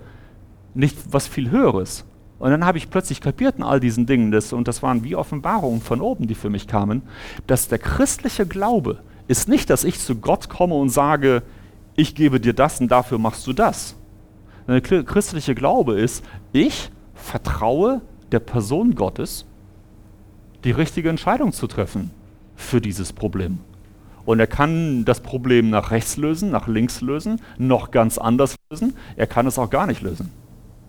nicht was viel Höheres. Und dann habe ich plötzlich kapiert in all diesen Dingen, das, und das waren wie Offenbarungen von oben, die für mich kamen, dass der christliche Glaube ist nicht, dass ich zu Gott komme und sage, ich gebe dir das und dafür machst du das. Der christliche Glaube ist, ich vertraue der Person Gottes, die richtige Entscheidung zu treffen für dieses Problem. Und er kann das Problem nach rechts lösen, nach links lösen, noch ganz anders lösen. Er kann es auch gar nicht lösen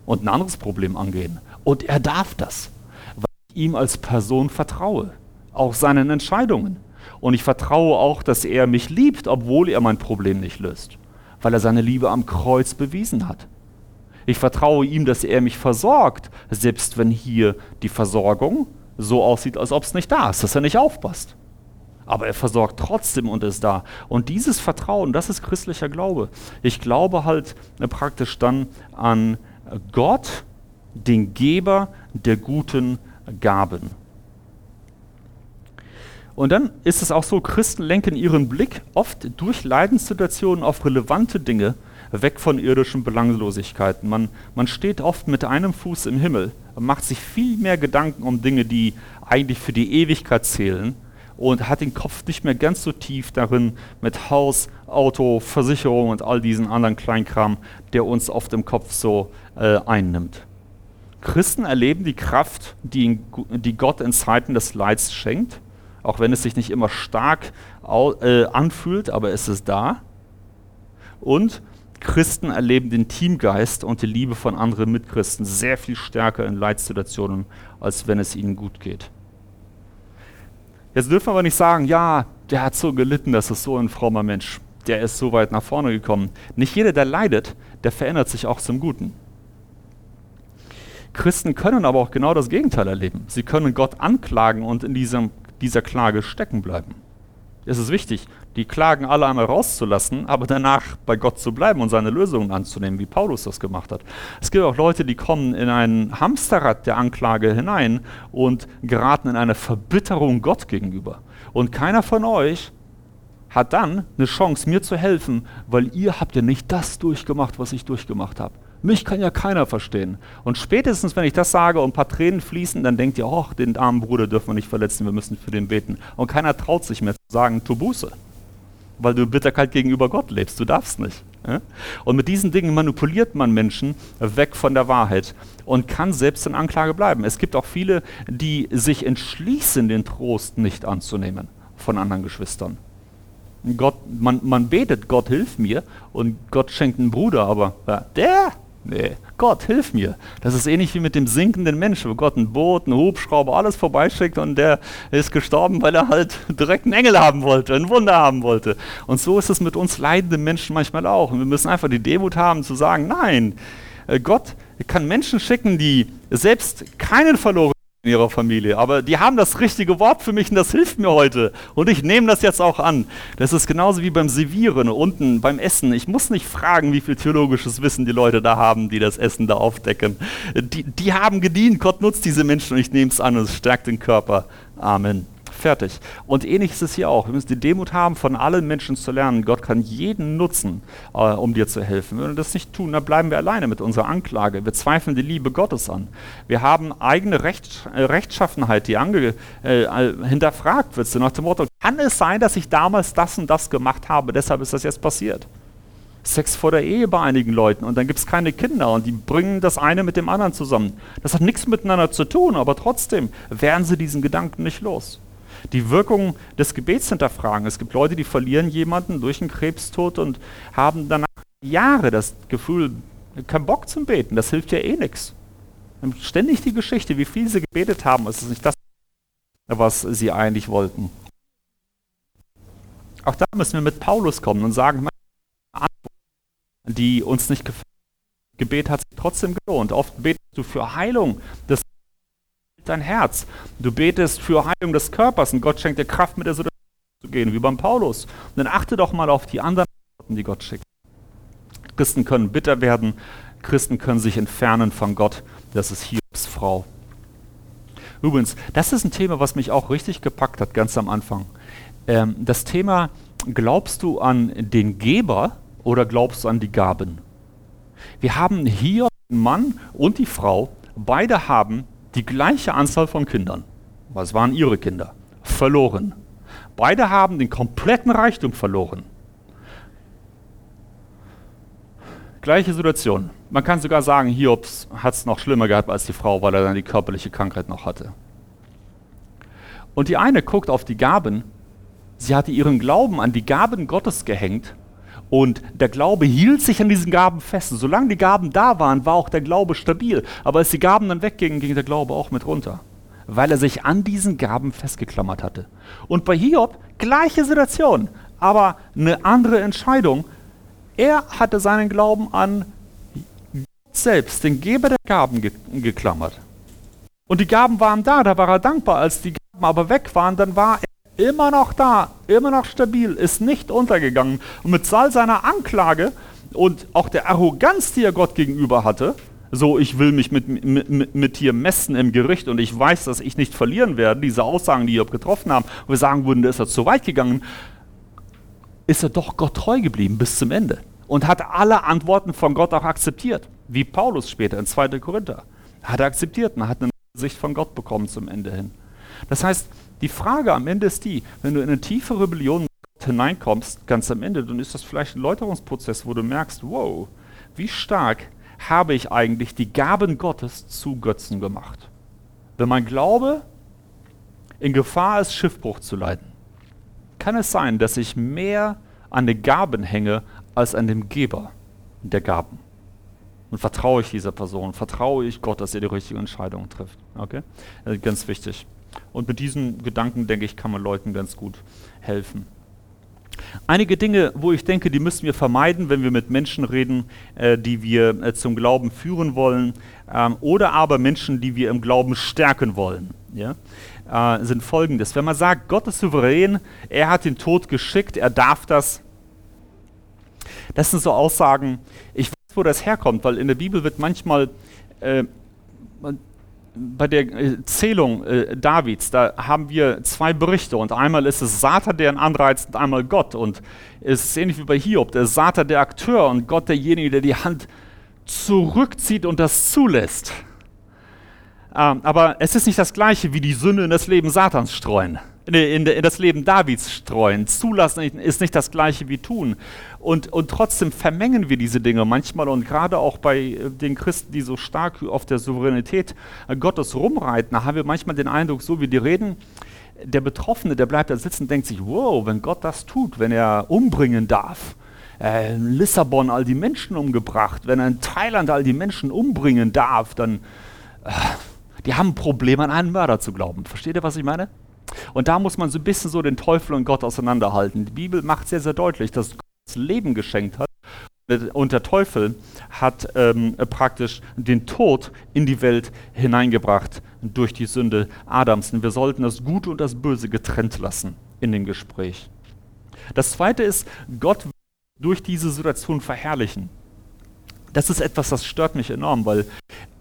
und ein anderes Problem angehen. Und er darf das, weil ich ihm als Person vertraue, auch seinen Entscheidungen. Und ich vertraue auch, dass er mich liebt, obwohl er mein Problem nicht löst weil er seine Liebe am Kreuz bewiesen hat. Ich vertraue ihm, dass er mich versorgt, selbst wenn hier die Versorgung so aussieht, als ob es nicht da ist, dass er nicht aufpasst. Aber er versorgt trotzdem und ist da. Und dieses Vertrauen, das ist christlicher Glaube. Ich glaube halt äh, praktisch dann an Gott, den Geber der guten Gaben. Und dann ist es auch so, Christen lenken ihren Blick oft durch Leidenssituationen auf relevante Dinge, weg von irdischen Belanglosigkeiten. Man, man steht oft mit einem Fuß im Himmel, macht sich viel mehr Gedanken um Dinge, die eigentlich für die Ewigkeit zählen und hat den Kopf nicht mehr ganz so tief darin mit Haus, Auto, Versicherung und all diesen anderen Kleinkram, der uns oft im Kopf so äh, einnimmt. Christen erleben die Kraft, die, die Gott in Zeiten des Leids schenkt auch wenn es sich nicht immer stark äh, anfühlt, aber es ist da. Und Christen erleben den Teamgeist und die Liebe von anderen Mitchristen sehr viel stärker in Leitsituationen, als wenn es ihnen gut geht. Jetzt dürfen wir aber nicht sagen, ja, der hat so gelitten, das ist so ein frommer Mensch, der ist so weit nach vorne gekommen. Nicht jeder, der leidet, der verändert sich auch zum Guten. Christen können aber auch genau das Gegenteil erleben. Sie können Gott anklagen und in diesem, dieser Klage stecken bleiben. Es ist wichtig, die Klagen alle einmal rauszulassen, aber danach bei Gott zu bleiben und seine Lösungen anzunehmen, wie Paulus das gemacht hat. Es gibt auch Leute, die kommen in ein Hamsterrad der Anklage hinein und geraten in eine Verbitterung Gott gegenüber. Und keiner von euch hat dann eine Chance, mir zu helfen, weil ihr habt ja nicht das durchgemacht, was ich durchgemacht habe. Mich kann ja keiner verstehen. Und spätestens, wenn ich das sage und ein paar Tränen fließen, dann denkt ihr, oh, den armen Bruder dürfen wir nicht verletzen, wir müssen für den beten. Und keiner traut sich mehr zu sagen, tu Buße. Weil du Bitterkeit gegenüber Gott lebst. Du darfst nicht. Und mit diesen Dingen manipuliert man Menschen weg von der Wahrheit und kann selbst in Anklage bleiben. Es gibt auch viele, die sich entschließen, den Trost nicht anzunehmen von anderen Geschwistern. Gott, man, man betet, Gott hilf mir und Gott schenkt einen Bruder, aber ja, der, Nee, Gott, hilf mir. Das ist ähnlich wie mit dem sinkenden Menschen, wo Gott ein Boot, einen Hubschrauber, alles vorbeischickt und der ist gestorben, weil er halt direkt einen Engel haben wollte, ein Wunder haben wollte. Und so ist es mit uns leidenden Menschen manchmal auch. Und wir müssen einfach die Demut haben zu sagen, nein, äh, Gott kann Menschen schicken, die selbst keinen verloren in ihrer Familie. Aber die haben das richtige Wort für mich und das hilft mir heute. Und ich nehme das jetzt auch an. Das ist genauso wie beim Servieren unten beim Essen. Ich muss nicht fragen, wie viel theologisches Wissen die Leute da haben, die das Essen da aufdecken. Die, die haben gedient. Gott nutzt diese Menschen und ich nehme es an und es stärkt den Körper. Amen. Fertig. Und ähnlich ist es hier auch. Wir müssen die Demut haben, von allen Menschen zu lernen. Gott kann jeden nutzen, äh, um dir zu helfen. Wenn wir das nicht tun, dann bleiben wir alleine mit unserer Anklage. Wir zweifeln die Liebe Gottes an. Wir haben eigene Recht, äh, Rechtschaffenheit, die ange, äh, hinterfragt wird. Nach dem Motto, kann es sein, dass ich damals das und das gemacht habe, deshalb ist das jetzt passiert? Sex vor der Ehe bei einigen Leuten und dann gibt es keine Kinder und die bringen das eine mit dem anderen zusammen. Das hat nichts miteinander zu tun, aber trotzdem werden sie diesen Gedanken nicht los die Wirkung des Gebets hinterfragen. Es gibt Leute, die verlieren jemanden durch einen Krebstod und haben danach Jahre das Gefühl, kein Bock zum Beten, das hilft ja eh nichts. Ständig die Geschichte, wie viel sie gebetet haben, es ist nicht das, was sie eigentlich wollten. Auch da müssen wir mit Paulus kommen und sagen, die uns nicht gefällt. Gebet hat sich trotzdem gelohnt. Oft betest du für Heilung des dein Herz. Du betest für Heilung des Körpers und Gott schenkt dir Kraft, mit der Situation zu gehen, wie beim Paulus. Und dann achte doch mal auf die anderen Worte, die Gott schickt. Christen können bitter werden, Christen können sich entfernen von Gott. Das ist Hiobs Frau. Übrigens, das ist ein Thema, was mich auch richtig gepackt hat, ganz am Anfang. Ähm, das Thema, glaubst du an den Geber oder glaubst du an die Gaben? Wir haben hier den Mann und die Frau, beide haben die gleiche Anzahl von Kindern, was waren ihre Kinder, verloren. Beide haben den kompletten Reichtum verloren. Gleiche Situation. Man kann sogar sagen, Hiobs hat es noch schlimmer gehabt als die Frau, weil er dann die körperliche Krankheit noch hatte. Und die eine guckt auf die Gaben. Sie hatte ihren Glauben an die Gaben Gottes gehängt und der Glaube hielt sich an diesen Gaben fest. Und solange die Gaben da waren, war auch der Glaube stabil. Aber als die Gaben dann weggingen, ging der Glaube auch mit runter. Weil er sich an diesen Gaben festgeklammert hatte. Und bei Hiob, gleiche Situation, aber eine andere Entscheidung. Er hatte seinen Glauben an Gott selbst, den Geber der Gaben, ge geklammert. Und die Gaben waren da, da war er dankbar. Als die Gaben aber weg waren, dann war er immer noch da, immer noch stabil, ist nicht untergegangen. Und mit all seiner Anklage und auch der Arroganz, die er Gott gegenüber hatte, so ich will mich mit, mit, mit, dir messen im Gericht und ich weiß, dass ich nicht verlieren werde, diese Aussagen, die Job getroffen haben, wir sagen würden, da ist er zu weit gegangen, ist er doch Gott treu geblieben bis zum Ende und hat alle Antworten von Gott auch akzeptiert, wie Paulus später in 2. Korinther. Hat er akzeptiert und hat eine Sicht von Gott bekommen zum Ende hin. Das heißt, die Frage am Ende ist die, wenn du in eine tiefe Rebellion hineinkommst, ganz am Ende, dann ist das vielleicht ein Läuterungsprozess, wo du merkst, wow, wie stark habe ich eigentlich die Gaben Gottes zu Götzen gemacht. Wenn mein Glaube in Gefahr ist, Schiffbruch zu leiden, kann es sein, dass ich mehr an den Gaben hänge als an dem Geber. der Gaben. Und vertraue ich dieser Person, vertraue ich Gott, dass er die richtige Entscheidung trifft. Okay? Ganz wichtig. Und mit diesen Gedanken, denke ich, kann man Leuten ganz gut helfen. Einige Dinge, wo ich denke, die müssen wir vermeiden, wenn wir mit Menschen reden, äh, die wir äh, zum Glauben führen wollen, ähm, oder aber Menschen, die wir im Glauben stärken wollen, ja, äh, sind folgendes. Wenn man sagt, Gott ist souverän, er hat den Tod geschickt, er darf das, das sind so Aussagen, ich weiß, wo das herkommt, weil in der Bibel wird manchmal äh, bei der äh, Zählung äh, Davids, da haben wir zwei Berichte und einmal ist es Satan, der ihn anreizt und einmal Gott und es ist ähnlich wie bei Hiob, der Satan der Akteur und Gott derjenige, der die Hand zurückzieht und das zulässt. Ähm, aber es ist nicht das gleiche wie die Sünde in das Leben Satans streuen in, in, das Leben Davids streuen. Zulassen ist nicht das gleiche wie tun. Und, und trotzdem vermengen wir diese Dinge manchmal und gerade auch bei äh, den Christen, die so stark auf der Souveränität äh, Gottes rumreiten, haben wir manchmal den Eindruck, so wie die reden, der Betroffene, der bleibt da sitzen denkt sich, wow, wenn Gott das tut, wenn er umbringen darf, äh, in Lissabon all die Menschen umgebracht, wenn er in Thailand all die Menschen umbringen darf, dann, äh, die haben ein Problem, an einen Mörder zu glauben. Versteht ihr, was ich meine? Und da muss man so ein bisschen so den Teufel und Gott auseinanderhalten. Die Bibel macht sehr, sehr deutlich, dass Gott das Leben geschenkt hat. Und der Teufel hat ähm, praktisch den Tod in die Welt hineingebracht durch die Sünde Adams. Und wir sollten das Gute und das Böse getrennt lassen in dem Gespräch. Das Zweite ist, Gott durch diese Situation verherrlichen. Das ist etwas, das stört mich enorm, weil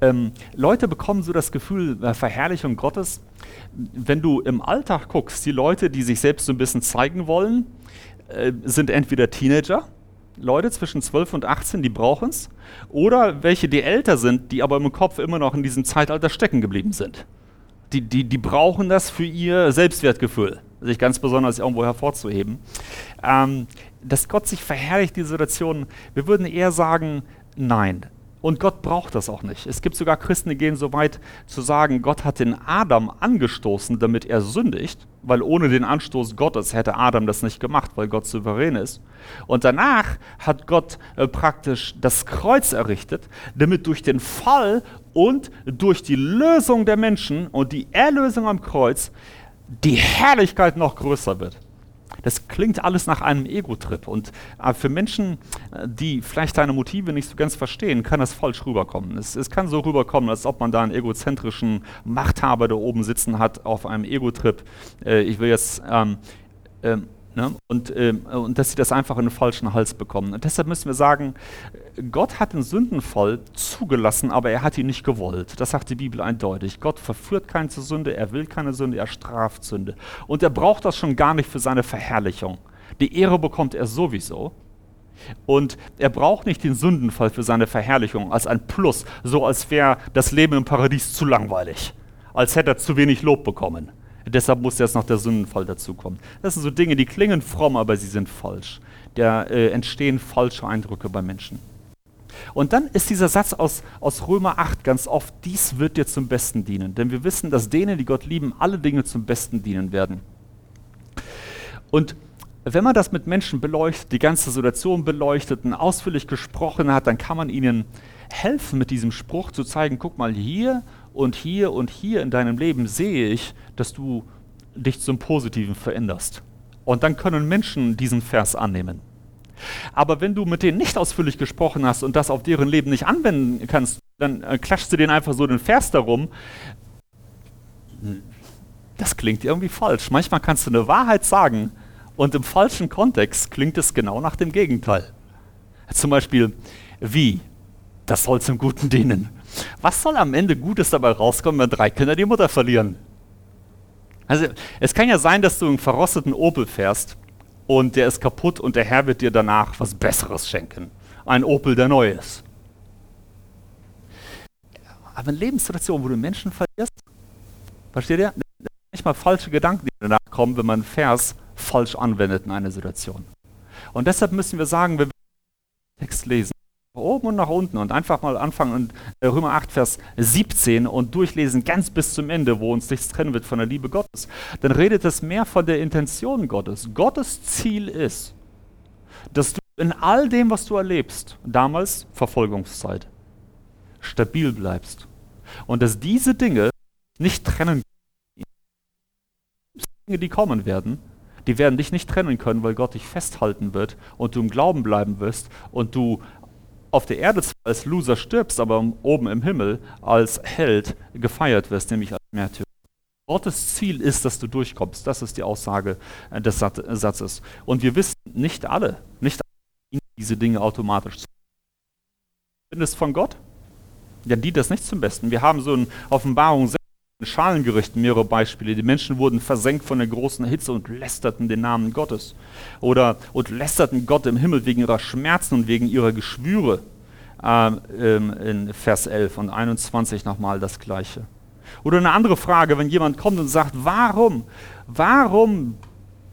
ähm, Leute bekommen so das Gefühl der Verherrlichung Gottes, wenn du im Alltag guckst, die Leute, die sich selbst so ein bisschen zeigen wollen, äh, sind entweder Teenager, Leute zwischen 12 und 18, die brauchen es, oder welche, die älter sind, die aber im Kopf immer noch in diesem Zeitalter stecken geblieben sind. Die, die, die brauchen das für ihr Selbstwertgefühl, sich ganz besonders irgendwo hervorzuheben. Ähm, dass Gott sich verherrlicht, die Situation, wir würden eher sagen, nein, und Gott braucht das auch nicht. Es gibt sogar Christen, die gehen so weit zu sagen, Gott hat den Adam angestoßen, damit er sündigt, weil ohne den Anstoß Gottes hätte Adam das nicht gemacht, weil Gott souverän ist. Und danach hat Gott äh, praktisch das Kreuz errichtet, damit durch den Fall und durch die Lösung der Menschen und die Erlösung am Kreuz die Herrlichkeit noch größer wird. Das klingt alles nach einem Ego-Trip. Und äh, für Menschen, äh, die vielleicht deine Motive nicht so ganz verstehen, kann das falsch rüberkommen. Es, es kann so rüberkommen, als ob man da einen egozentrischen Machthaber da oben sitzen hat auf einem Ego-Trip. Äh, ich will jetzt ähm, ähm, Ne? Und, äh, und dass sie das einfach in den falschen Hals bekommen. Und deshalb müssen wir sagen, Gott hat den Sündenfall zugelassen, aber er hat ihn nicht gewollt. Das sagt die Bibel eindeutig. Gott verführt keinen zur Sünde, er will keine Sünde, er straft Sünde. Und er braucht das schon gar nicht für seine Verherrlichung. Die Ehre bekommt er sowieso. Und er braucht nicht den Sündenfall für seine Verherrlichung als ein Plus, so als wäre das Leben im Paradies zu langweilig, als hätte er zu wenig Lob bekommen. Deshalb muss jetzt noch der Sündenfall dazukommen. Das sind so Dinge, die klingen fromm, aber sie sind falsch. Da äh, entstehen falsche Eindrücke bei Menschen. Und dann ist dieser Satz aus, aus Römer 8 ganz oft, dies wird dir zum Besten dienen. Denn wir wissen, dass denen, die Gott lieben, alle Dinge zum Besten dienen werden. Und wenn man das mit Menschen beleuchtet, die ganze Situation beleuchtet und ausführlich gesprochen hat, dann kann man ihnen helfen, mit diesem Spruch zu zeigen, guck mal, hier und hier und hier in deinem Leben sehe ich, dass du dich zum Positiven veränderst. Und dann können Menschen diesen Vers annehmen. Aber wenn du mit denen nicht ausführlich gesprochen hast und das auf deren Leben nicht anwenden kannst, dann äh, klatschst du denen einfach so den Vers darum. Das klingt irgendwie falsch. Manchmal kannst du eine Wahrheit sagen und im falschen Kontext klingt es genau nach dem Gegenteil. Zum Beispiel, wie? Das soll zum Guten dienen. Was soll am Ende Gutes dabei rauskommen, wenn drei Kinder die Mutter verlieren? Also es kann ja sein, dass du einen verrosteten Opel fährst und der ist kaputt und der Herr wird dir danach was Besseres schenken. Ein Opel, der neu ist. Aber in Lebenssituationen, wo du Menschen verlierst, versteht ihr? Manchmal falsche Gedanken, die danach kommen, wenn man einen Vers falsch anwendet in einer Situation. Und deshalb müssen wir sagen, wenn wir den Text lesen, oben und nach unten und einfach mal anfangen und äh, Römer 8, Vers 17 und durchlesen ganz bis zum Ende, wo uns nichts trennen wird von der Liebe Gottes, dann redet es mehr von der Intention Gottes. Gottes Ziel ist, dass du in all dem, was du erlebst, damals Verfolgungszeit, stabil bleibst. Und dass diese Dinge nicht trennen, Dinge, die kommen werden, die werden dich nicht trennen können, weil Gott dich festhalten wird und du im Glauben bleiben wirst und du auf der Erde zwar als Loser stirbst, aber oben im Himmel als Held gefeiert wirst, nämlich als Märtyrer. Gottes Ziel ist, dass du durchkommst. Das ist die Aussage äh, des Satzes. Und wir wissen nicht alle, nicht alle diese Dinge automatisch zu. Findest von Gott? Ja, die das nicht zum Besten. Wir haben so in Offenbarung 6 Schalengerichten mehrere Beispiele. Die Menschen wurden versenkt von der großen Hitze und lästerten den Namen Gottes. Oder und lästerten Gott im Himmel wegen ihrer Schmerzen und wegen ihrer Geschwüre. Ähm, in Vers 11 und 21 nochmal das Gleiche. Oder eine andere Frage, wenn jemand kommt und sagt, warum, warum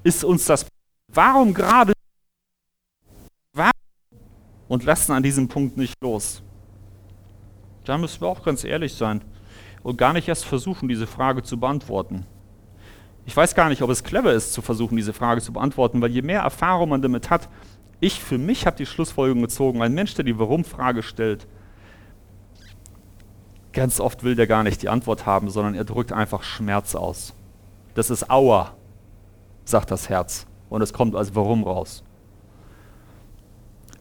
ist uns das, warum gerade, warum? und lassen an diesem Punkt nicht los. Da müssen wir auch ganz ehrlich sein und gar nicht erst versuchen, diese Frage zu beantworten. Ich weiß gar nicht, ob es clever ist, zu versuchen, diese Frage zu beantworten, weil je mehr Erfahrung man damit hat, ich für mich habe die Schlussfolgerung gezogen, ein Mensch, der die Warum-Frage stellt, ganz oft will der gar nicht die Antwort haben, sondern er drückt einfach Schmerz aus. Das ist Aua, sagt das Herz. Und es kommt als Warum raus.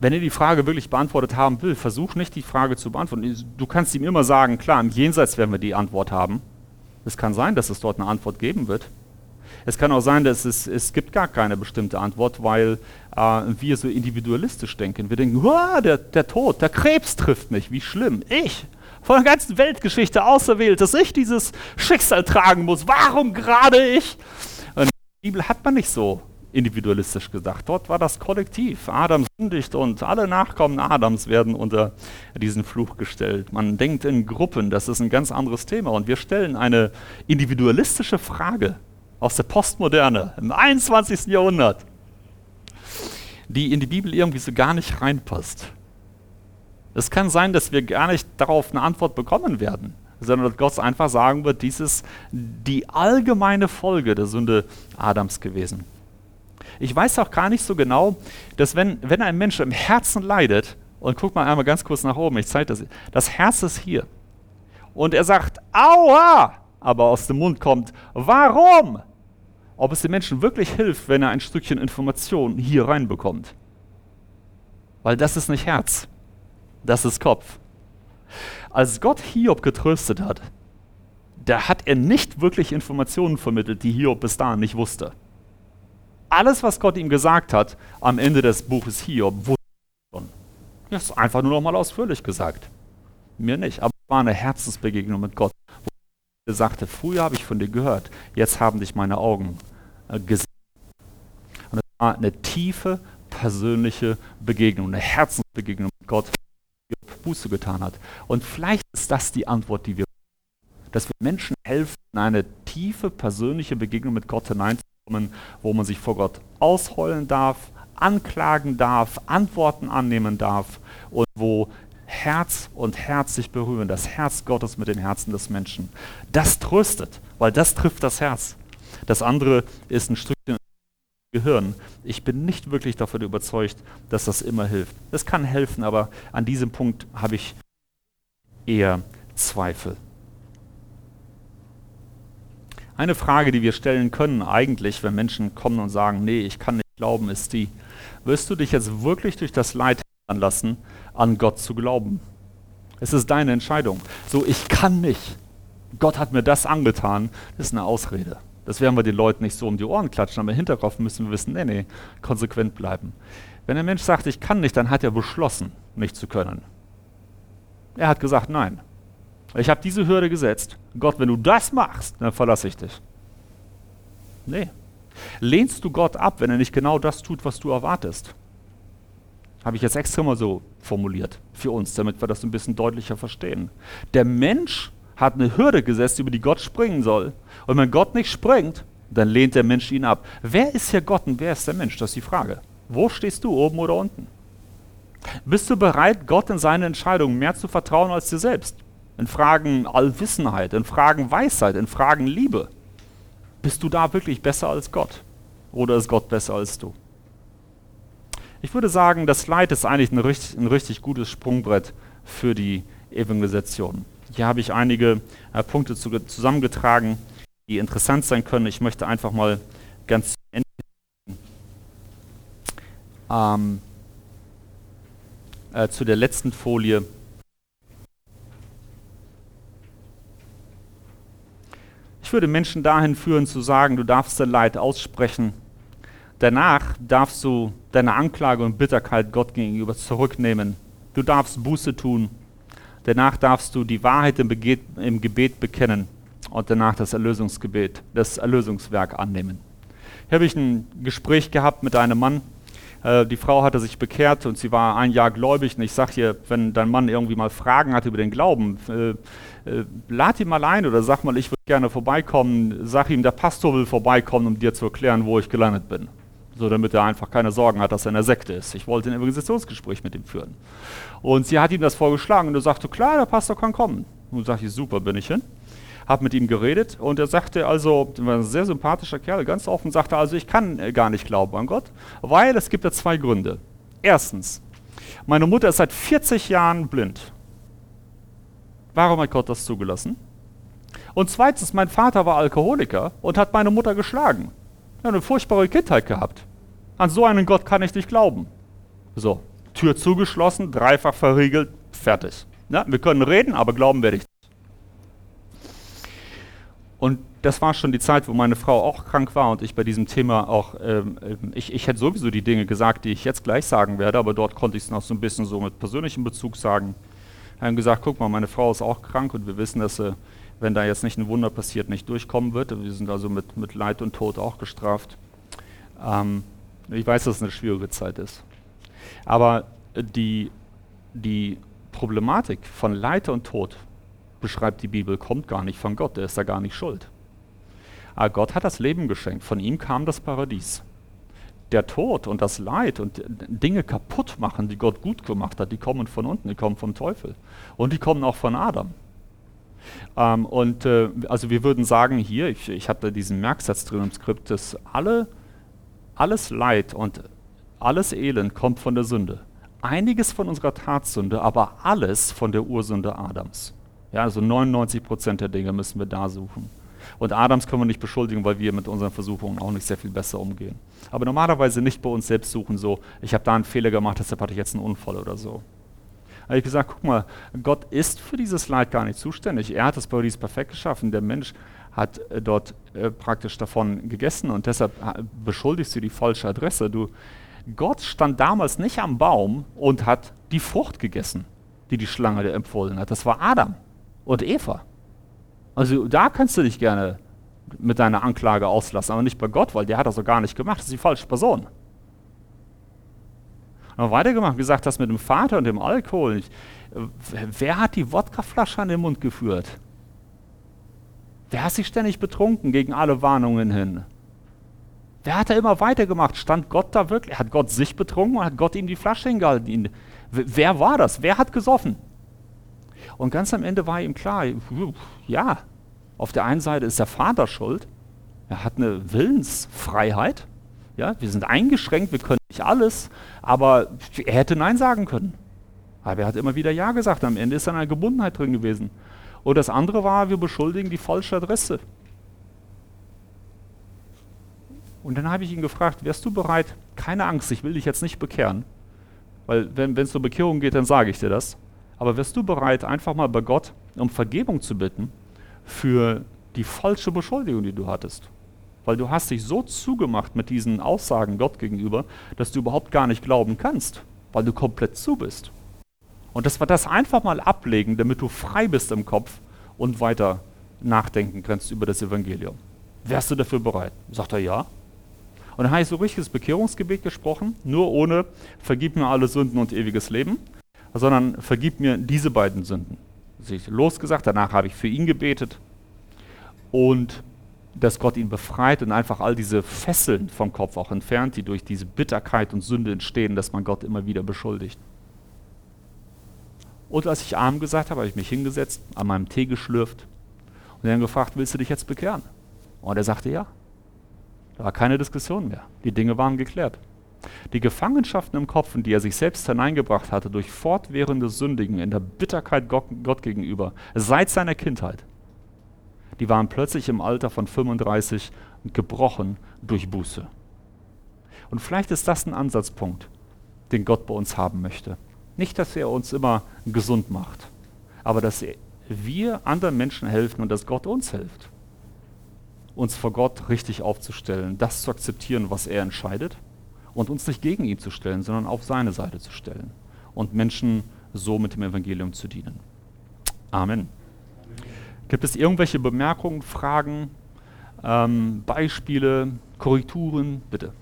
Wenn er die Frage wirklich beantwortet haben will, versuch nicht die Frage zu beantworten. Du kannst ihm immer sagen, klar, im Jenseits werden wir die Antwort haben. Es kann sein, dass es dort eine Antwort geben wird. Es kann auch sein, dass es, es gibt gar keine bestimmte Antwort, weil äh, wir so individualistisch denken. Wir denken, der, der Tod, der Krebs trifft mich, wie schlimm. Ich, von der ganzen Weltgeschichte auserwählt, dass ich dieses Schicksal tragen muss. Warum gerade ich? Und die Bibel hat man nicht so individualistisch gedacht. Dort war das Kollektiv. Adam sündigt und alle Nachkommen Adams werden unter diesen Fluch gestellt. Man denkt in Gruppen, das ist ein ganz anderes Thema. Und wir stellen eine individualistische Frage aus der Postmoderne im 21. Jahrhundert, die in die Bibel irgendwie so gar nicht reinpasst. Es kann sein, dass wir gar nicht darauf eine Antwort bekommen werden, sondern dass Gott einfach sagen wird, dies ist die allgemeine Folge der Sünde Adams gewesen. Ich weiß auch gar nicht so genau, dass wenn, wenn ein Mensch im Herzen leidet, und guck mal einmal ganz kurz nach oben, ich zeige das, das Herz ist hier. Und er sagt, aua, aber aus dem Mund kommt, warum? Ob es dem Menschen wirklich hilft, wenn er ein Stückchen Information hier reinbekommt. Weil das ist nicht Herz, das ist Kopf. Als Gott Hiob getröstet hat, da hat er nicht wirklich Informationen vermittelt, die Hiob bis dahin nicht wusste alles, was Gott ihm gesagt hat, am Ende des Buches Hiob, wusste schon. Das ist einfach nur noch mal ausführlich gesagt. Mir nicht, aber es war eine Herzensbegegnung mit Gott. Wo er sagte, früher habe ich von dir gehört, jetzt haben dich meine Augen äh, gesehen. Und es war eine tiefe, persönliche Begegnung, eine Herzensbegegnung mit Gott, die Buße getan hat. Und vielleicht ist das die Antwort, die wir dass wir Menschen helfen, in eine tiefe persönliche Begegnung mit Gott hineinzukommen wo man sich vor Gott ausheulen darf, anklagen darf, Antworten annehmen darf und wo Herz und Herz sich berühren, das Herz Gottes mit dem Herzen des Menschen. Das tröstet, weil das trifft das Herz. Das andere ist ein Stückchen Gehirn. Ich bin nicht wirklich davon überzeugt, dass das immer hilft. Es kann helfen, aber an diesem Punkt habe ich eher Zweifel. Eine Frage, die wir stellen können eigentlich, wenn Menschen kommen und sagen, nee, ich kann nicht glauben, ist die, wirst du dich jetzt wirklich durch das Leid lassen, an Gott zu glauben? Es ist deine Entscheidung. So, ich kann nicht. Gott hat mir das angetan, das ist eine Ausrede. Das werden wir den Leuten nicht so um die Ohren klatschen, aber im Hinterkopf müssen wir wissen, nee, nee, konsequent bleiben. Wenn ein Mensch sagt, ich kann nicht, dann hat er beschlossen, nicht zu können. Er hat gesagt, nein. Ich habe diese Hürde gesetzt. Gott, wenn du das machst, dann verlasse ich dich. Nee. Lehnst du Gott ab, wenn er nicht genau das tut, was du erwartest? Habe ich jetzt extra mal so formuliert für uns, damit wir das ein bisschen deutlicher verstehen. Der Mensch hat eine Hürde gesetzt, über die Gott springen soll. Und wenn Gott nicht springt, dann lehnt der Mensch ihn ab. Wer ist hier Gott und wer ist der Mensch? Das ist die Frage. Wo stehst du, oben oder unten? Bist du bereit, Gott in seine Entscheidungen mehr zu vertrauen als dir selbst? In Fragen Allwissenheit, in Fragen Weisheit, in Fragen Liebe. Bist du da wirklich besser als Gott? Oder ist Gott besser als du? Ich würde sagen, das Leid ist eigentlich ein richtig, ein richtig gutes Sprungbrett für die Evangelisation. Hier habe ich einige äh, Punkte zu, zusammengetragen, die interessant sein können. Ich möchte einfach mal ganz ähm, äh, zu der letzten Folie. Ich würde Menschen dahin führen zu sagen, du darfst dein Leid aussprechen. Danach darfst du deine Anklage und Bitterkeit Gott gegenüber zurücknehmen. Du darfst Buße tun. Danach darfst du die Wahrheit im, Beget, im Gebet bekennen und danach das Erlösungsgebet, das Erlösungswerk annehmen. Hier habe ich ein Gespräch gehabt mit einem Mann, äh, die Frau hatte sich bekehrt und sie war ein Jahr gläubig. Und ich sage ihr, wenn dein Mann irgendwie mal Fragen hat über den Glauben, äh, lad ihn mal ein oder sag mal, ich würde gerne vorbeikommen. Sag ihm, der Pastor will vorbeikommen, um dir zu erklären, wo ich gelandet bin. So, damit er einfach keine Sorgen hat, dass er in der Sekte ist. Ich wollte ein Evangelisationsgespräch mit ihm führen. Und sie hat ihm das vorgeschlagen und er sagte, klar, der Pastor kann kommen. Und sage ich, super, bin ich hin habe mit ihm geredet und er sagte also, war ein sehr sympathischer Kerl, ganz offen, sagte also, ich kann äh, gar nicht glauben an Gott, weil es gibt da zwei Gründe. Erstens, meine Mutter ist seit 40 Jahren blind. Warum hat Gott das zugelassen? Und zweitens, mein Vater war Alkoholiker und hat meine Mutter geschlagen. Er hat eine furchtbare Kindheit gehabt. An so einen Gott kann ich nicht glauben. So, Tür zugeschlossen, dreifach verriegelt, fertig. Ja, wir können reden, aber glauben werde ich und das war schon die Zeit, wo meine Frau auch krank war und ich bei diesem Thema auch, ähm, ähm, ich, ich hätte sowieso die Dinge gesagt, die ich jetzt gleich sagen werde, aber dort konnte ich es noch so ein bisschen so mit persönlichem Bezug sagen. Haben gesagt, guck mal, meine Frau ist auch krank und wir wissen, dass sie, wenn da jetzt nicht ein Wunder passiert, nicht durchkommen wird. Wir sind also mit, mit Leid und Tod auch gestraft. Ähm, ich weiß, dass es eine schwierige Zeit ist. Aber die, die Problematik von Leid und Tod beschreibt die Bibel, kommt gar nicht von Gott, der ist da gar nicht schuld. Aber Gott hat das Leben geschenkt, von ihm kam das Paradies. Der Tod und das Leid und Dinge kaputt machen, die Gott gut gemacht hat, die kommen von unten, die kommen vom Teufel. Und die kommen auch von Adam. Ähm, und äh, also wir würden sagen hier, ich, ich da diesen Merksatz drin im Skript, dass alle, alles Leid und alles Elend kommt von der Sünde. Einiges von unserer Tatsünde, aber alles von der Ursünde Adams. Ja, also 99 Prozent der Dinge müssen wir da suchen. Und Adams können wir nicht beschuldigen, weil wir mit unseren Versuchungen auch nicht sehr viel besser umgehen. Aber normalerweise nicht bei uns selbst suchen, so, ich habe da einen Fehler gemacht, deshalb hatte ich jetzt einen Unfall oder so. Da habe ich gesagt, guck mal, Gott ist für dieses Leid gar nicht zuständig. Er hat das Paradies perfekt geschaffen. Der Mensch hat äh, dort äh, praktisch davon gegessen und deshalb äh, beschuldigst du die falsche Adresse. Du, Gott stand damals nicht am Baum und hat die Frucht gegessen, die die Schlange dir empfohlen hat. Das war Adam und Eva. Also da kannst du dich gerne mit deiner Anklage auslassen, aber nicht bei Gott, weil der hat das so gar nicht gemacht. Das ist die falsche Person. Und weitergemacht, gesagt, das mit dem Vater und dem Alkohol. Wer hat die Wodkaflasche an den Mund geführt? Wer hat sich ständig betrunken gegen alle Warnungen hin? Wer hat da immer weitergemacht? Stand Gott da wirklich? Hat Gott sich betrunken und hat Gott ihm die Flasche hingehalten? Wer war das? Wer hat gesoffen? Und ganz am Ende war ihm klar, ja, auf der einen Seite ist der Vater schuld, er hat eine Willensfreiheit, ja, wir sind eingeschränkt, wir können nicht alles, aber er hätte Nein sagen können. Aber er hat immer wieder Ja gesagt, am Ende ist dann eine Gebundenheit drin gewesen. Und das andere war, wir beschuldigen die falsche Adresse. Und dann habe ich ihn gefragt, wärst du bereit, keine Angst, ich will dich jetzt nicht bekehren, weil wenn es um Bekehrung geht, dann sage ich dir das. Aber wärst du bereit, einfach mal bei Gott um Vergebung zu bitten für die falsche Beschuldigung, die du hattest? Weil du hast dich so zugemacht mit diesen Aussagen Gott gegenüber, dass du überhaupt gar nicht glauben kannst, weil du komplett zu bist. Und dass wir das einfach mal ablegen, damit du frei bist im Kopf und weiter nachdenken kannst über das Evangelium. Wärst du dafür bereit? Sagt er ja. Und dann habe ich so richtiges Bekehrungsgebet gesprochen, nur ohne vergib mir alle Sünden und ewiges Leben, sondern vergib mir diese beiden Sünden. Sich losgesagt, danach habe ich für ihn gebetet und dass Gott ihn befreit und einfach all diese Fesseln vom Kopf auch entfernt, die durch diese Bitterkeit und Sünde entstehen, dass man Gott immer wieder beschuldigt. Und als ich arm gesagt habe, habe ich mich hingesetzt, an meinem Tee geschlürft und dann gefragt, willst du dich jetzt bekehren? Und er sagte ja. Da war keine Diskussion mehr. Die Dinge waren geklärt. Die Gefangenschaften im Kopf, in die er sich selbst hineingebracht hatte, durch fortwährende Sündigen in der Bitterkeit Gott, Gott gegenüber, seit seiner Kindheit, die waren plötzlich im Alter von 35 gebrochen durch Buße. Und vielleicht ist das ein Ansatzpunkt, den Gott bei uns haben möchte. Nicht, dass er uns immer gesund macht, aber dass wir anderen Menschen helfen und dass Gott uns hilft, uns vor Gott richtig aufzustellen, das zu akzeptieren, was er entscheidet und uns nicht gegen ihn zu stellen, sondern auf seine Seite zu stellen und Menschen so mit dem Evangelium zu dienen. Amen. Gibt es irgendwelche Bemerkungen, Fragen, ähm, Beispiele, Korrekturen? Bitte.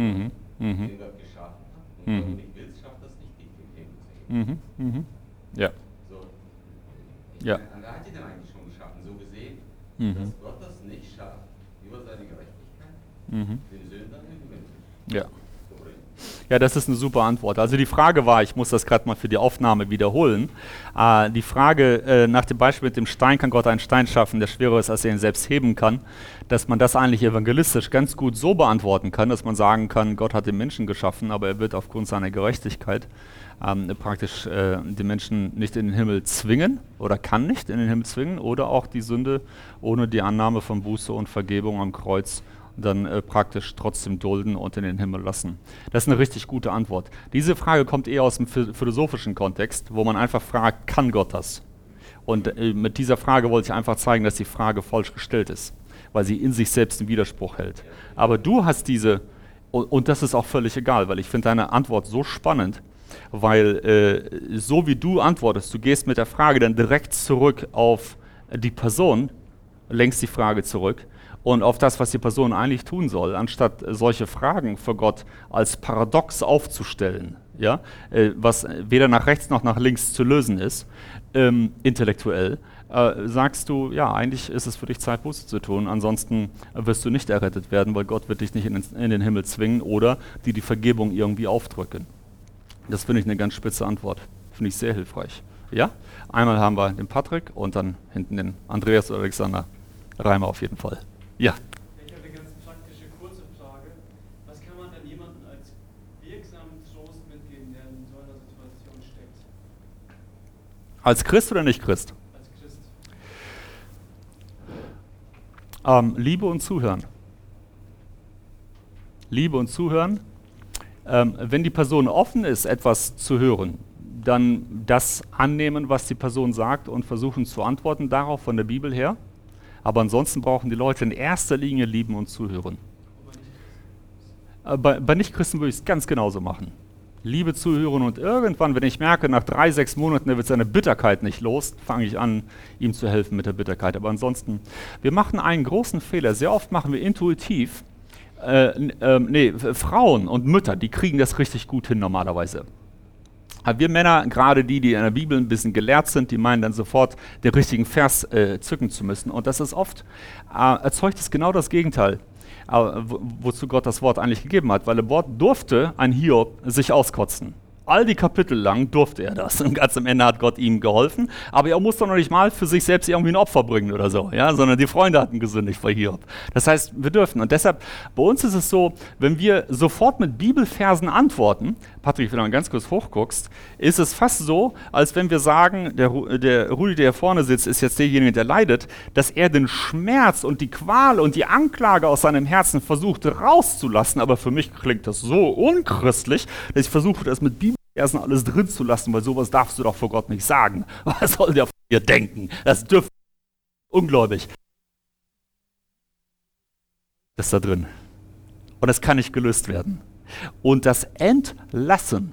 Mhm. mhm. den Gott geschaffen hat. Und mhm. wenn du nicht willst, schafft das nicht, dich im Himmel zu heben. Mhm. Mhm. Ja. So. ja. Meine, hat ihn eigentlich schon geschaffen, so gesehen, mhm. dass Gott das nicht schafft, über seine Gerechtigkeit mhm. den Sündern in den Himmel zu Ja. Ja, das ist eine super Antwort. Also die Frage war, ich muss das gerade mal für die Aufnahme wiederholen. Äh, die Frage äh, nach dem Beispiel mit dem Stein, kann Gott einen Stein schaffen, der schwerer ist, als er ihn selbst heben kann, dass man das eigentlich evangelistisch ganz gut so beantworten kann, dass man sagen kann, Gott hat den Menschen geschaffen, aber er wird aufgrund seiner Gerechtigkeit ähm, praktisch äh, die Menschen nicht in den Himmel zwingen oder kann nicht in den Himmel zwingen oder auch die Sünde ohne die Annahme von Buße und Vergebung am Kreuz dann äh, praktisch trotzdem dulden und in den Himmel lassen? Das ist eine richtig gute Antwort. Diese Frage kommt eher aus dem philosophischen Kontext, wo man einfach fragt, kann Gott das? Und äh, mit dieser Frage wollte ich einfach zeigen, dass die Frage falsch gestellt ist, weil sie in sich selbst einen Widerspruch hält. Aber du hast diese, und, und das ist auch völlig egal, weil ich finde deine Antwort so spannend, weil äh, so wie du antwortest, du gehst mit der Frage dann direkt zurück auf die Person, lenkst die Frage zurück und auf das, was die Person eigentlich tun soll, anstatt solche Fragen für Gott als Paradox aufzustellen, ja, äh, was weder nach rechts noch nach links zu lösen ist, ähm, intellektuell, äh, sagst du, ja, eigentlich ist es für dich Zeit, Buße zu tun, ansonsten wirst du nicht errettet werden, weil Gott wird dich nicht in den, in den Himmel zwingen oder dir die Vergebung irgendwie aufdrücken. Das finde ich eine ganz spitze Antwort, finde ich sehr hilfreich. Ja, einmal haben wir den Patrick und dann hinten den Andreas oder Alexander Reimer auf jeden Fall. Ja. Ich habe eine ganz praktische, kurze Frage. Was kann man denn jemandem als wirksamen Trost mitgeben, der in so einer Situation steckt? Als Christ oder nicht Christ? Als Christ. Ähm, Liebe und Zuhören. Liebe und Zuhören. Ähm, wenn die Person offen ist, etwas zu hören, dann das annehmen, was die Person sagt und versuchen zu antworten darauf von der Bibel her. Aber ansonsten brauchen die Leute in erster Linie lieben und zuhören. Äh, bei, bei Nichtchristen würde ich es ganz genauso machen. Liebe zuhören und irgendwann, wenn ich merke, nach drei, sechs Monaten, er wird seine Bitterkeit nicht los, fange ich an, ihm zu helfen mit der Bitterkeit. Aber ansonsten, wir machen einen großen Fehler. Sehr oft machen wir intuitiv, äh, äh, nee, Frauen und Mütter, die kriegen das richtig gut hin normalerweise. Aber wir Männer, gerade die, die in der Bibel ein bisschen gelehrt sind, die meinen dann sofort den richtigen Vers äh, zücken zu müssen. Und das ist oft, äh, erzeugt es genau das Gegenteil, äh, wo, wozu Gott das Wort eigentlich gegeben hat. Weil im Wort durfte ein Hiob sich auskotzen all die Kapitel lang durfte er das. Und ganz am Ende hat Gott ihm geholfen. Aber er musste noch nicht mal für sich selbst irgendwie ein Opfer bringen oder so, ja? sondern die Freunde hatten gesündigt vor Hiob. Das heißt, wir dürfen. Und deshalb, bei uns ist es so, wenn wir sofort mit Bibelversen antworten, Patrick, wenn du mal ganz kurz hochguckst, ist es fast so, als wenn wir sagen, der, der Rudi, der hier vorne sitzt, ist jetzt derjenige, der leidet, dass er den Schmerz und die Qual und die Anklage aus seinem Herzen versucht rauszulassen. Aber für mich klingt das so unchristlich, dass ich versuche, das mit Bibel erstmal alles drin zu lassen, weil sowas darfst du doch vor Gott nicht sagen. Was soll der von dir denken? Das dürfte ungläubig. Das ist da drin. Und das kann nicht gelöst werden. Und das Entlassen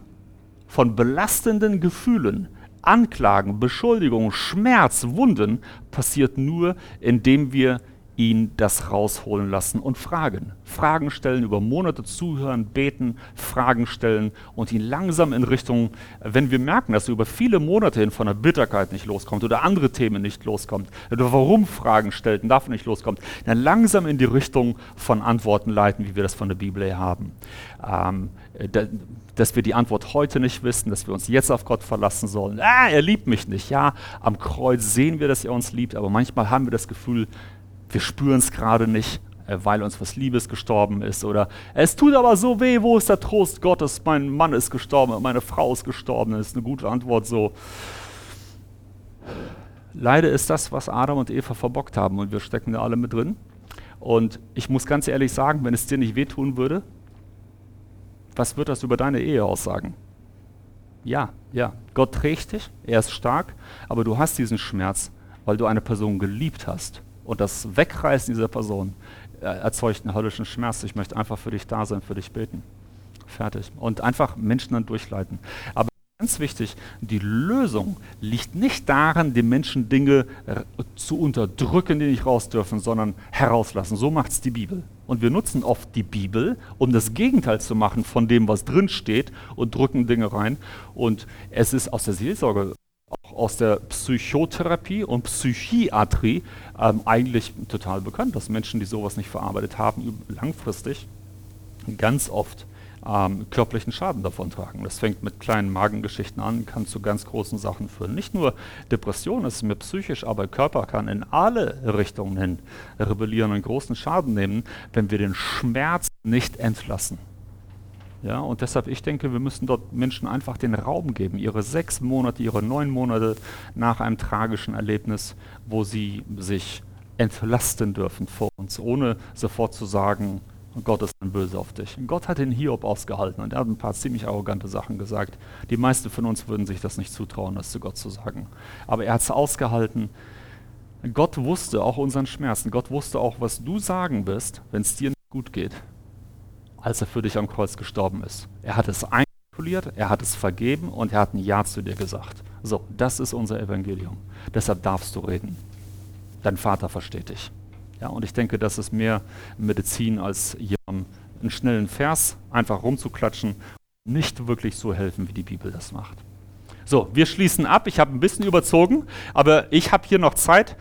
von belastenden Gefühlen, Anklagen, Beschuldigungen, Schmerz, Wunden passiert nur, indem wir ihn das rausholen lassen und fragen. Fragen stellen, über Monate zuhören, beten, Fragen stellen und ihn langsam in Richtung, wenn wir merken, dass er über viele Monate hin von der Bitterkeit nicht loskommt oder andere Themen nicht loskommt oder warum Fragen stellt und davon nicht loskommt, dann langsam in die Richtung von Antworten leiten, wie wir das von der Bibel her haben. Ähm, dass wir die Antwort heute nicht wissen, dass wir uns jetzt auf Gott verlassen sollen. Ah, er liebt mich nicht. Ja, am Kreuz sehen wir, dass er uns liebt, aber manchmal haben wir das Gefühl, wir spüren es gerade nicht, äh, weil uns was Liebes gestorben ist. Oder es tut aber so weh, wo ist der Trost Gottes? Mein Mann ist gestorben, meine Frau ist gestorben. Das ist eine gute Antwort so. Leider ist das, was Adam und Eva verbockt haben und wir stecken da alle mit drin. Und ich muss ganz ehrlich sagen, wenn es dir nicht wehtun würde, was wird das über deine Ehe aussagen? Ja, ja, Gott trägt dich, er ist stark, aber du hast diesen Schmerz, weil du eine Person geliebt hast und das Wegreißen dieser Person äh, erzeugt einen höllischen Schmerz. Ich möchte einfach für dich da sein, für dich beten. Fertig. Und einfach Menschen dann durchleiten. Aber ganz wichtig, die Lösung liegt nicht darin, den Menschen Dinge äh, zu unterdrücken, die nicht raus dürfen, sondern herauslassen. So macht es die Bibel. Und wir nutzen oft die Bibel, um das Gegenteil zu machen von dem, was drin steht und drücken Dinge rein. Und es ist aus der Seelsorge aus der Psychotherapie und Psychiatrie ähm, eigentlich total bekannt, dass Menschen, die sowas nicht verarbeitet haben, langfristig ganz oft ähm, körperlichen Schaden davon tragen. Das fängt mit kleinen Magengeschichten an, kann zu ganz großen Sachen führen. Nicht nur Depression ist mir psychisch, aber Körper kann in alle Richtungen hin rebellieren und großen Schaden nehmen, wenn wir den Schmerz nicht entlassen. Ja, und deshalb, ich denke, wir müssen dort Menschen einfach den Raum geben, ihre sechs Monate, ihre neun Monate nach einem tragischen Erlebnis, wo sie sich entlasten dürfen vor uns, ohne sofort zu sagen, Gott ist dann böse auf dich. Gott hat den Hiob ausgehalten und er hat ein paar ziemlich arrogante Sachen gesagt. Die meisten von uns würden sich das nicht zutrauen, das zu Gott zu sagen. Aber er hat es ausgehalten. Gott wusste auch unseren Schmerzen. Gott wusste auch, was du sagen wirst, wenn es dir nicht gut geht als er für dich am Kreuz gestorben ist. Er hat es einkalkuliert, er hat es vergeben und er hat ein Ja zu dir gesagt. So, das ist unser Evangelium. Deshalb darfst du reden. Dein Vater versteht dich. Ja, und ich denke, das ist mehr Medizin, als jemandem einen schnellen Vers einfach rumzuklatschen, nicht wirklich so helfen, wie die Bibel das macht. So, wir schließen ab. Ich habe ein bisschen überzogen, aber ich habe hier noch Zeit.